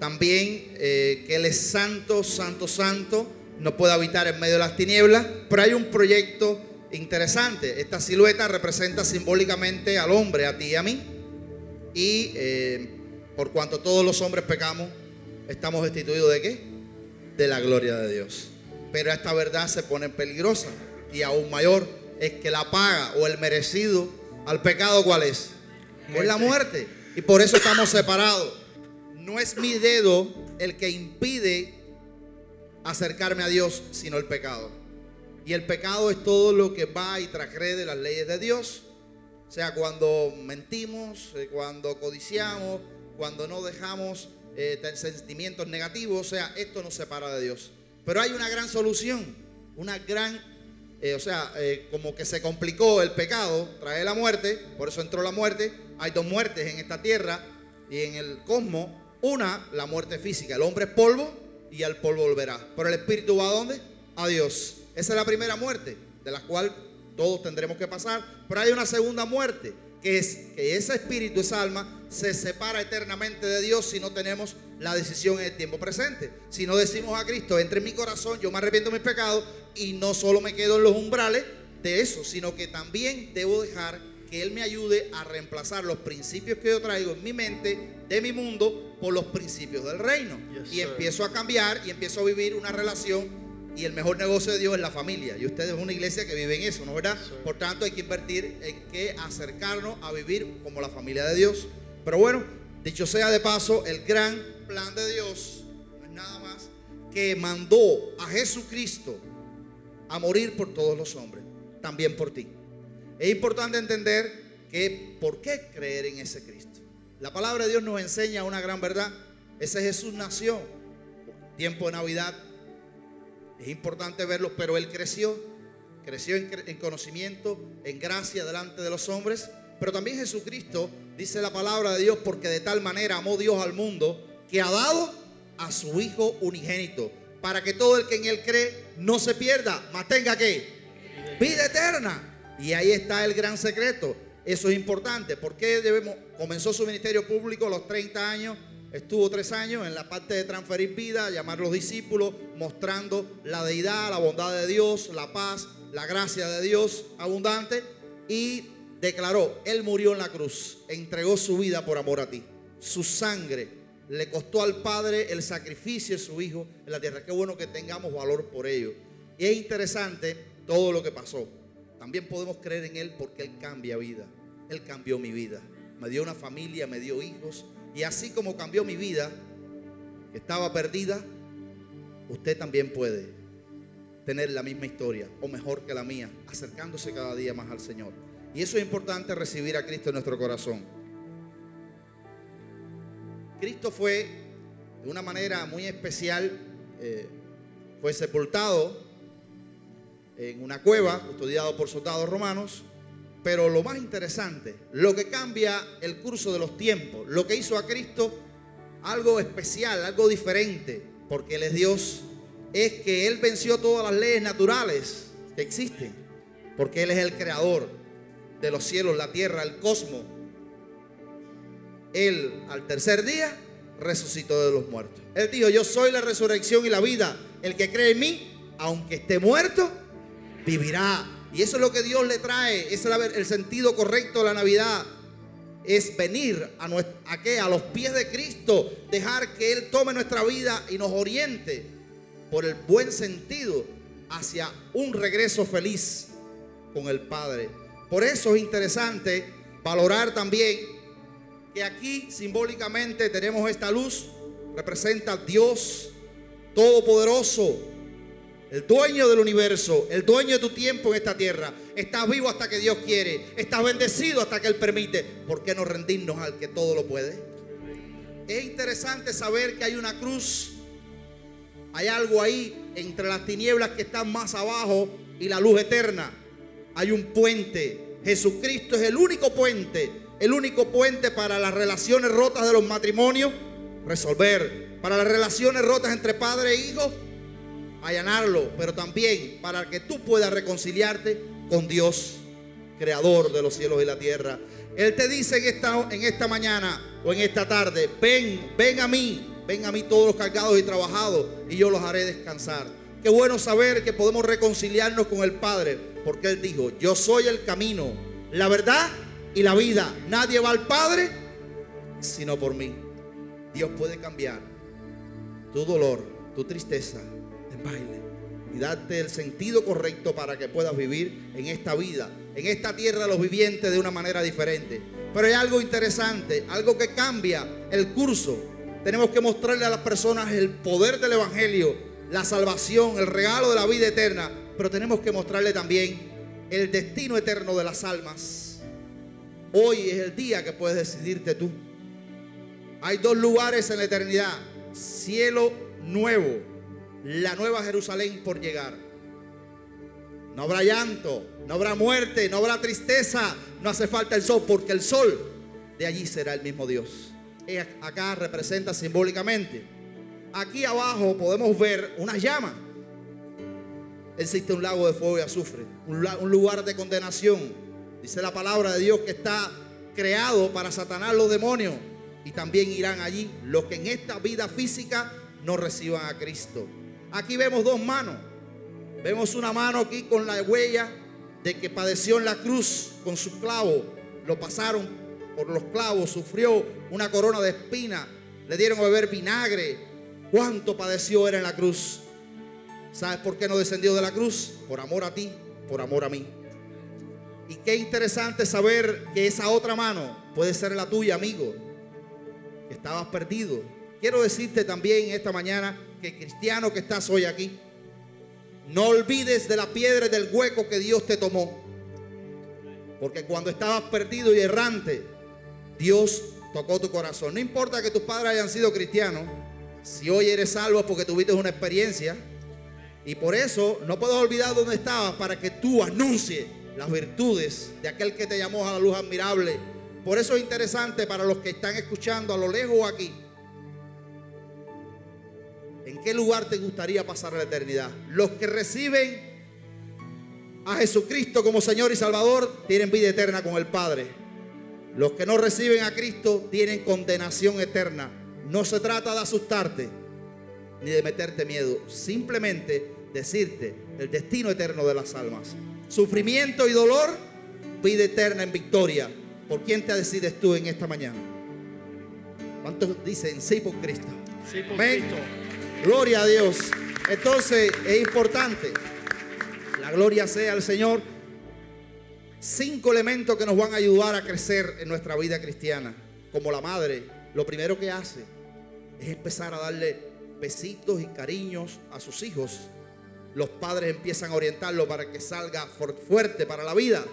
también eh, que Él es santo, santo, santo, no puede habitar en medio de las tinieblas, pero hay un proyecto interesante. Esta silueta representa simbólicamente al hombre, a ti y a mí, y eh, por cuanto todos los hombres pecamos, estamos destituidos de qué? De la gloria de Dios. Pero esta verdad se pone peligrosa y aún mayor es que la paga o el merecido al pecado cuál es? Es la muerte. Y por eso estamos separados. No es mi dedo el que impide acercarme a Dios, sino el pecado. Y el pecado es todo lo que va y transgrede las leyes de Dios. O sea, cuando mentimos, eh, cuando codiciamos, cuando no dejamos eh, sentimientos negativos, o sea, esto nos separa de Dios. Pero hay una gran solución, una gran, eh, o sea, como que se complicó el pecado, trae la muerte, por eso entró la muerte. hay dos muertes en esta tierra y en el cosmos. Una, la muerte física. El hombre es polvo y al polvo volverá. Pero el espíritu va a dónde? A Dios. Esa es la primera muerte, de la cual todos tendremos que pasar. Pero hay una segunda muerte, que es que ese espíritu, esa alma, se separa eternamente de Dios si no tenemos la decisión en el tiempo presente. Si no decimos a Cristo, entre en mi corazón, yo me arrepiento de mis pecados y no solo me quedo en los umbrales de eso, sino que también debo dejar que Él me ayude a reemplazar los principios que yo traigo en mi mente, de mi mundo, por los principios del reino. Yes, y empiezo a cambiar y empiezo a vivir una relación. Y el mejor negocio de Dios es la familia. Y ustedes es una iglesia que vive en eso, ¿no es verdad? Por tanto, hay que invertir en que acercarnos a vivir como la familia de Dios. Pero bueno, dicho sea de paso, el gran plan de Dios no es nada más que mandó a Jesucristo a morir por todos los hombres, también por ti. Es importante entender que por qué creer en ese Cristo. La palabra de Dios nos enseña una gran verdad. Ese Jesús nació tiempo de Navidad. Es importante verlo, pero él creció, creció en, conocimiento, en gracia delante de los hombres. Pero también Jesucristo dice la palabra de Dios porque de tal manera amó Dios al mundo que ha dado a su Hijo unigénito para que todo el que en él cree no se pierda, mas tenga que vida eterna. Y ahí está el gran secreto. Eso es importante. porque debemos? Comenzó su ministerio público a los 30 años. Estuvo tres años en la parte de transferir vida, llamar a los discípulos, mostrando la deidad, la bondad de Dios, la paz, la gracia de Dios abundante. Y declaró, Él murió en la cruz, entregó su vida por amor a ti. Su sangre le costó al Padre el sacrificio de su Hijo en la tierra. Qué bueno que tengamos valor por ello. Y es interesante todo lo que pasó. También podemos creer en Él porque Él cambia vida. Él cambió mi vida. Me dio una familia, me dio hijos. Y así como cambió mi vida, que estaba perdida, usted también puede tener la misma historia o mejor que la mía, acercándose cada día más al Señor. Y eso es importante recibir a Cristo en nuestro corazón. Cristo fue de una manera muy especial, eh, fue sepultado en una cueva, custodiado por soldados romanos. Pero lo más interesante, lo que cambia el curso de los tiempos, lo que hizo a Cristo algo especial, algo diferente, porque Él es Dios, es que Él venció todas las leyes naturales que existen, porque Él es el creador de los cielos, la tierra, el cosmos. Él al tercer día resucitó de los muertos. Él dijo, yo soy la resurrección y la vida. El que cree en mí, aunque esté muerto, vivirá. Y eso es lo que Dios le trae. Ese es el sentido correcto de la Navidad. Es venir a, nuestra, ¿a, qué? a los pies de Cristo. Dejar que Él tome nuestra vida y nos oriente por el buen sentido hacia un regreso feliz con el Padre. Por eso es interesante valorar también que aquí simbólicamente tenemos esta luz. Representa a Dios Todopoderoso el dueño del universo, el dueño de tu tiempo en esta tierra. Estás vivo hasta que Dios quiere. Estás bendecido hasta que Él permite. ¿Por qué no rendirnos al que todo lo puede? Es interesante saber que hay una cruz. Hay algo ahí entre las tinieblas que están más abajo y la luz eterna. Hay un puente. Jesucristo es el único puente. El único puente para las relaciones rotas de los matrimonios. Resolver. Para las relaciones rotas entre padre e hijo allanarlo, pero también para que tú puedas reconciliarte con Dios, creador de los cielos y la tierra. Él te dice en esta, en esta mañana o en esta tarde, ven, ven a mí, ven a mí todos los cargados y trabajados y yo los haré descansar. Qué bueno saber que podemos reconciliarnos con el Padre, porque Él dijo, yo soy el camino, la verdad y la vida. Nadie va al Padre sino por mí. Dios puede cambiar tu dolor, tu tristeza baile y darte el sentido correcto para que puedas vivir en esta vida, en esta tierra de los vivientes de una manera diferente. Pero hay algo interesante, algo que cambia el curso. Tenemos que mostrarle a las personas el poder del Evangelio, la salvación, el regalo de la vida eterna, pero tenemos que mostrarle también el destino eterno de las almas. Hoy es el día que puedes decidirte tú. Hay dos lugares en la eternidad. Cielo nuevo. La nueva Jerusalén por llegar. No habrá llanto, no habrá muerte, no habrá tristeza. No hace falta el sol porque el sol de allí será el mismo Dios. Acá representa simbólicamente. Aquí abajo podemos ver una llama. Existe un lago de fuego y azufre, un lugar de condenación. Dice la palabra de Dios que está creado para Satanás los demonios. Y también irán allí los que en esta vida física no reciban a Cristo. Aquí vemos dos manos. Vemos una mano aquí con la huella de que padeció en la cruz con su clavo. Lo pasaron por los clavos, sufrió una corona de espina, le dieron a beber vinagre. ¿Cuánto padeció era en la cruz? ¿Sabes por qué no descendió de la cruz? Por amor a ti, por amor a mí. Y qué interesante saber que esa otra mano puede ser la tuya, amigo, estabas perdido. Quiero decirte también esta mañana que cristiano que estás hoy aquí, no olvides de la piedra y del hueco que Dios te tomó. Porque cuando estabas perdido y errante, Dios tocó tu corazón. No importa que tus padres hayan sido cristianos, si hoy eres salvo porque tuviste una experiencia. Y por eso no puedes olvidar dónde estabas para que tú anuncies las virtudes de aquel que te llamó a la luz admirable. Por eso es interesante para los que están escuchando a lo lejos aquí. ¿En qué lugar te gustaría pasar la eternidad? Los que reciben a Jesucristo como Señor y Salvador tienen vida eterna con el Padre. Los que no reciben a Cristo tienen condenación eterna. No se trata de asustarte ni de meterte miedo, simplemente decirte el destino eterno de las almas sufrimiento y dolor, vida eterna en victoria. ¿Por quién te decides tú en esta mañana? ¿Cuántos dicen sí por Cristo? Sí por Cristo. Gloria a Dios. Entonces es importante. La gloria sea al Señor. Cinco elementos que nos van a ayudar a crecer en nuestra vida cristiana. Como la madre, lo primero que hace es empezar a darle besitos y cariños a sus hijos los padres empiezan a orientarlo para que salga fuerte para la vida.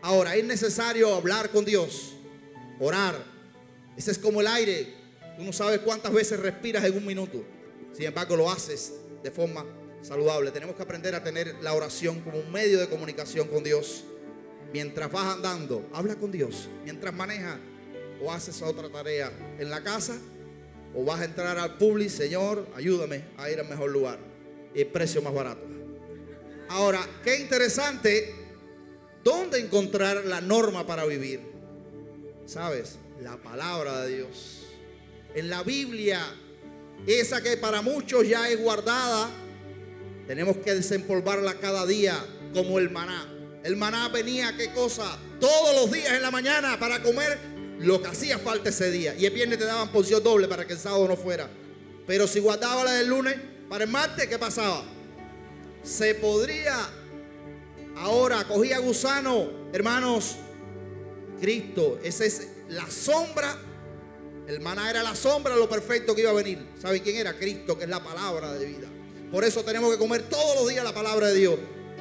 Ahora, es necesario hablar con Dios, orar. Ese es como el aire. Tú no sabes cuántas veces respiras en un minuto. Sin embargo, lo haces de forma saludable. Tenemos que aprender a tener la oración como un medio de comunicación con Dios. Mientras vas andando, habla con Dios. Mientras manejas o haces otra tarea en la casa o vas a entrar al público, Señor, ayúdame a ir al mejor lugar y precio más barato. Ahora, qué interesante, ¿dónde encontrar la norma para vivir? ¿Sabes? La palabra de Dios. En la Biblia, esa que para muchos ya es guardada, tenemos que desempolvarla cada día como el maná. El maná venía, ¿qué cosa? Todos los días en la mañana para comer lo que hacía falta ese día. Y el viernes te daban porción doble para que el sábado no fuera. Pero si guardaba la del lunes, para el martes, ¿qué pasaba? Se podría, ahora cogía gusano, hermanos, Cristo, esa es la sombra, el maná era la sombra de lo perfecto que iba a venir. ¿Sabe quién era? Cristo, que es la palabra de vida. Por eso tenemos que comer todos los días la palabra de Dios.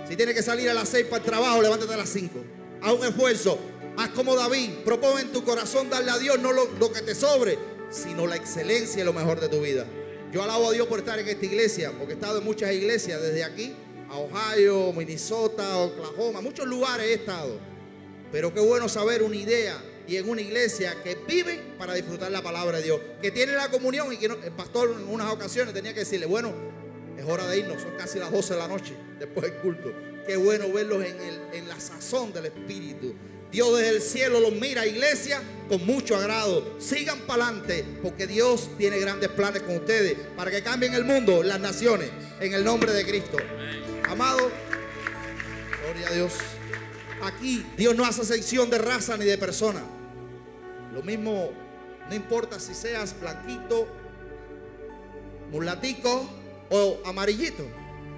Si tienes que salir a las seis para el trabajo, levántate a las cinco. Haz un esfuerzo. Haz como David. Propone en tu corazón darle a Dios no lo, lo que te sobre, sino la excelencia y lo mejor de tu vida. Yo alabo a Dios por estar en esta iglesia, porque he estado en muchas iglesias, desde aquí a Ohio, Minnesota, Oklahoma, muchos lugares he estado. Pero qué bueno saber una idea y en una iglesia que viven para disfrutar la palabra de Dios, que tiene la comunión y que el pastor en unas ocasiones tenía que decirle, bueno, es hora de irnos, son casi las 12 de la noche después del culto. Qué bueno verlos en, el, en la sazón del Espíritu. Dios desde el cielo los mira, iglesia, con mucho agrado. Sigan para adelante, porque Dios tiene grandes planes con ustedes para que cambien el mundo, las naciones, en el nombre de Cristo. Amado, gloria a Dios. Aquí Dios no hace sección de raza ni de persona. Lo mismo, no importa si seas blanquito, mulatico o amarillito.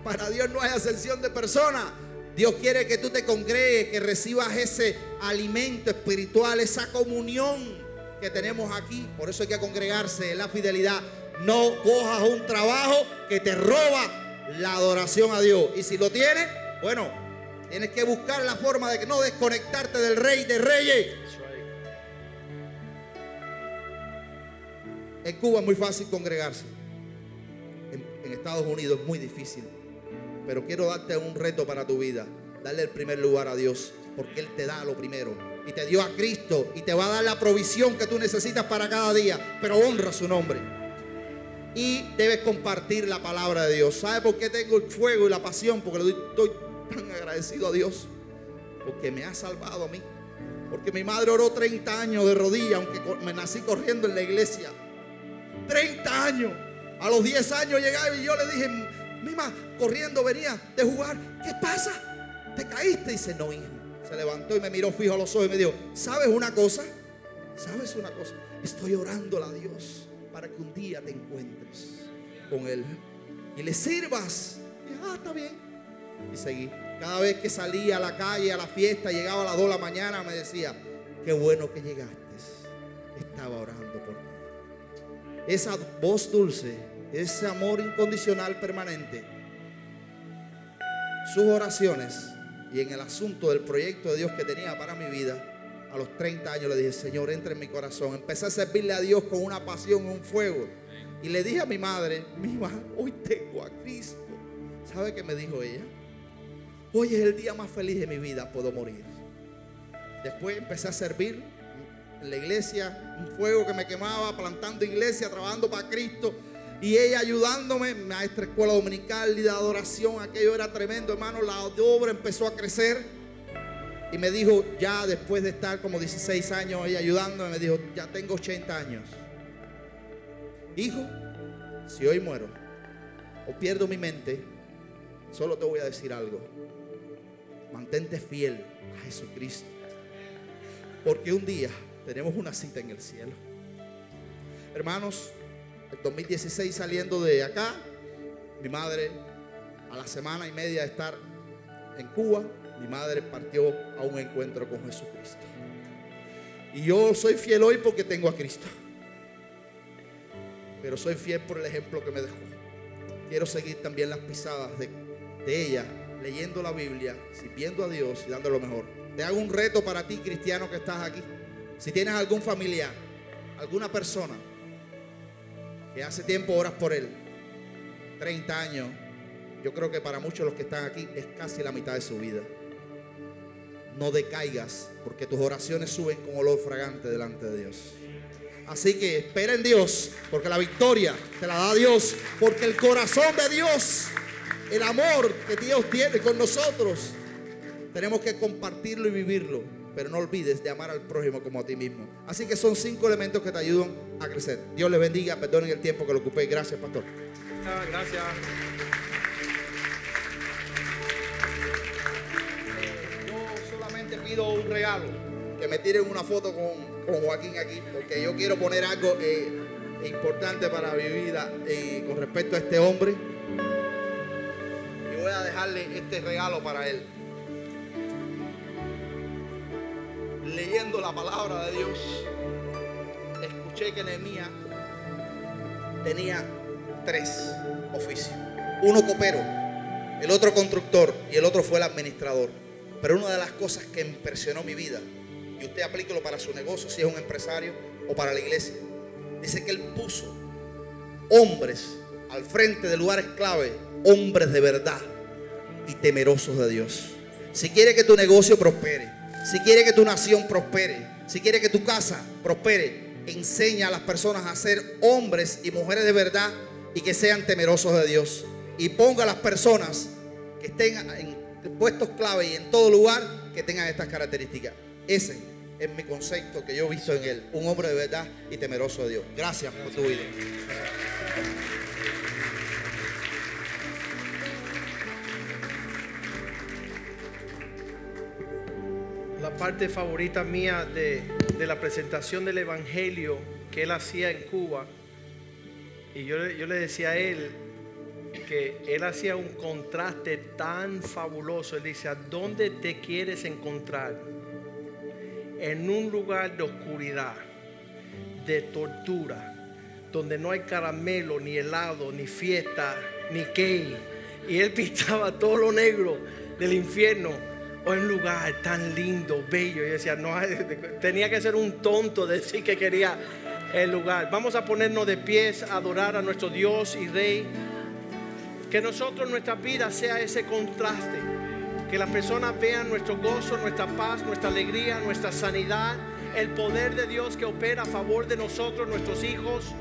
Para Dios no hay ascensión de persona. Dios quiere que tú te congregues, que recibas ese alimento espiritual, esa comunión que tenemos aquí. Por eso hay que congregarse en la fidelidad. No cojas un trabajo que te roba la adoración a Dios. Y si lo tienes, bueno, tienes que buscar la forma de no desconectarte del rey de reyes. En Cuba es muy fácil congregarse. En, Estados Unidos es muy difícil. Pero quiero darte un reto para tu vida. Darle el primer lugar a Dios. Porque Él te da lo primero. y te dio a Cristo y te va a dar la provisión que tú necesitas para cada día, pero honra su nombre. Y debes compartir la palabra de Dios. ¿Sabe por qué tengo el fuego y la pasión? Porque estoy tan agradecido a Dios. Porque me ha salvado a mí. Porque mi madre oró 30 años de rodillas, aunque me nací corriendo en la iglesia. 30 años. A los 10 años llegaba y yo le dije, Mima, corriendo venía de jugar. ¿Qué pasa? ¿Te caíste? Dice, no, hijo. Se levantó y me miró fijo a los ojos y me dijo, ¿sabes una cosa? ¿Sabes una cosa? Estoy orando a Dios para que un día te encuentres con Él y le sirvas. Y, ah, está bien. Y seguí. Cada vez que salía a la calle, a la fiesta, llegaba a las 2 de la mañana, me decía, qué bueno que llegaste. Estaba orando por. Esa voz dulce, ese amor incondicional permanente, sus oraciones y en el asunto del proyecto de Dios que tenía para mi vida, a los 30 años le dije, Señor, entra en mi corazón. Empecé a servirle a Dios con una pasión, un fuego. Y le dije a mi madre, mi hoy tengo a Cristo. ¿Sabe qué me dijo ella? Hoy es el día más feliz de mi vida, puedo morir. Después empecé a servir en la iglesia, un fuego que me quemaba, plantando iglesia, trabajando para Cristo. Y ella ayudándome, maestra escuela dominical y de adoración, aquello era tremendo, hermano. La obra empezó a crecer. Y me dijo, ya después de estar como 16 años ella ayudándome, me dijo, ya tengo 80 años. Hijo, si hoy muero o pierdo mi mente, solo te voy a decir algo. Mantente fiel a Jesucristo. Porque un día tenemos una cita en el cielo. Hermanos, el 2016 saliendo de acá, mi madre a la semana y media de estar en Cuba, mi madre partió a un encuentro con Jesucristo. Y yo soy fiel hoy porque tengo a Cristo. Pero soy fiel por el ejemplo que me dejó. Quiero seguir también las pisadas de, ella leyendo la Biblia, sirviendo a Dios y dando lo mejor. Te hago un reto para ti, cristiano, que estás aquí. Si tienes algún familiar, alguna persona que hace tiempo oras por él, 30 años, yo creo que para muchos de los que están aquí es casi la mitad de su vida. No decaigas, porque tus oraciones suben con olor fragante delante de Dios. Así que espera en Dios, porque la victoria te la da Dios, porque el corazón de Dios el amor que Dios tiene con nosotros, tenemos que compartirlo y vivirlo. Pero no olvides de amar al prójimo como a ti mismo. Así que son cinco elementos que te ayudan a crecer. Dios les bendiga. Perdonen el tiempo que lo ocupé. Gracias, pastor. Ah, gracias. Yo solamente pido un regalo. Que me tiren una foto con, Joaquín aquí. Porque yo quiero poner algo eh, importante para mi vida eh, con respecto a este hombre voy a dejarle este regalo para él. Leyendo la palabra de Dios, escuché que Nehemías tenía tres oficios. Uno copero, el otro constructor y el otro fue el administrador. Pero una de las cosas que impresionó mi vida, y usted aplíquelo para su negocio, si es un empresario o para la iglesia, dice que él puso hombres al frente de lugares clave, hombres de verdad y temerosos de Dios. Si quiere que tu negocio prospere, si quiere que tu nación prospere, si quiere que tu casa prospere, enseña a las personas a ser hombres y mujeres de verdad y que sean temerosos de Dios. Y ponga a las personas que estén en puestos clave y en todo lugar que tengan estas características. Ese es mi concepto que yo he visto en él, un hombre de verdad y temeroso de Dios. Gracias por tu vida. La parte favorita mía de, la presentación del Evangelio que él hacía en Cuba. Y yo, yo le decía a él que él hacía un contraste tan fabuloso. Él dice, ¿a dónde te quieres encontrar? En un lugar de oscuridad, de tortura, donde no hay caramelo, ni helado, ni fiesta, ni cake. Y él pintaba todo lo negro del infierno un lugar tan lindo, bello. Y decía, no, tenía que ser un tonto decir que quería el lugar. Vamos a ponernos de pies a adorar a nuestro Dios y Rey. Que nosotros, nuestra vida sea ese contraste. Que las personas vean nuestro gozo, nuestra paz, nuestra alegría, nuestra sanidad, el poder de Dios que opera a favor de nosotros, nuestros hijos,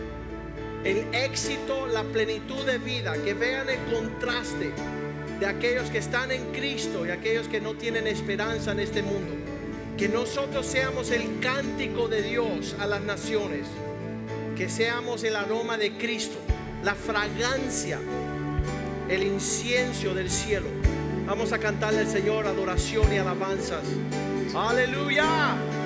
el éxito, la plenitud de vida, que vean el contraste de aquellos que están en Cristo y aquellos que no tienen esperanza en este mundo. Que nosotros seamos el cántico de Dios a las naciones, que seamos el aroma de Cristo, la fragancia, el incienso del cielo. Vamos a cantarle al Señor adoración y alabanzas. Aleluya.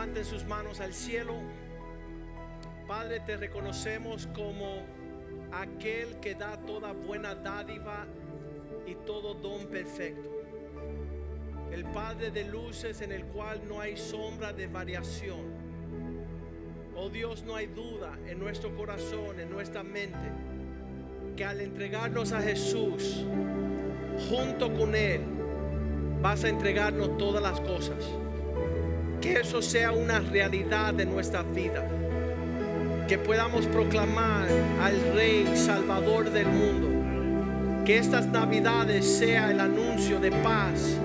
Levanten sus manos al cielo. Padre, te reconocemos como aquel que da toda buena dádiva y todo don perfecto. El Padre de luces en el cual no hay sombra de variación. Oh Dios, no hay duda en nuestro corazón, en nuestra mente, que al entregarnos a Jesús, junto con Él, vas a entregarnos todas las cosas. Que eso sea una realidad de nuestra vida. Que podamos proclamar al Rey Salvador del mundo. Que estas navidades sea el anuncio de paz,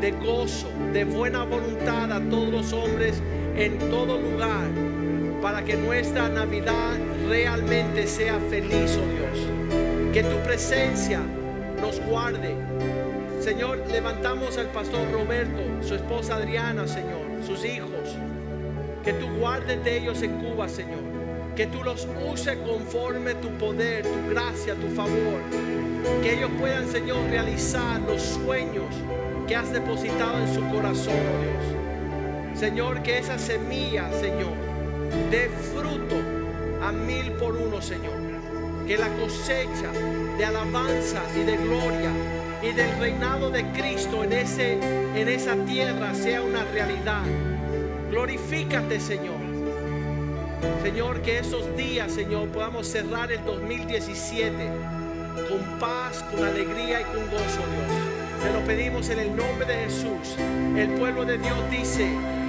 de gozo, de buena voluntad a todos los hombres en todo lugar. Para que nuestra Navidad realmente sea feliz, oh Dios. Que tu presencia nos guarde. Señor, levantamos al pastor Roberto, su esposa Adriana, Señor, sus hijos. Que tú guardes de ellos en Cuba, Señor. Que tú los uses conforme tu poder, tu gracia, tu favor. Que ellos puedan, Señor, realizar los sueños que has depositado en su corazón, oh Dios. Señor, que esa semilla, Señor, dé fruto a mil por uno, Señor. Que la cosecha de alabanzas y de gloria y del reinado de Cristo en, ese, en esa tierra sea una realidad. Glorifícate, Señor. Señor, que esos días, Señor, podamos cerrar el 2017 con paz, con alegría y con gozo, Dios. Te lo pedimos en el nombre de Jesús. El pueblo de Dios dice,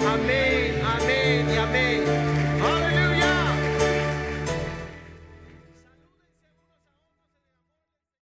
amén, amén y amén. Aleluya.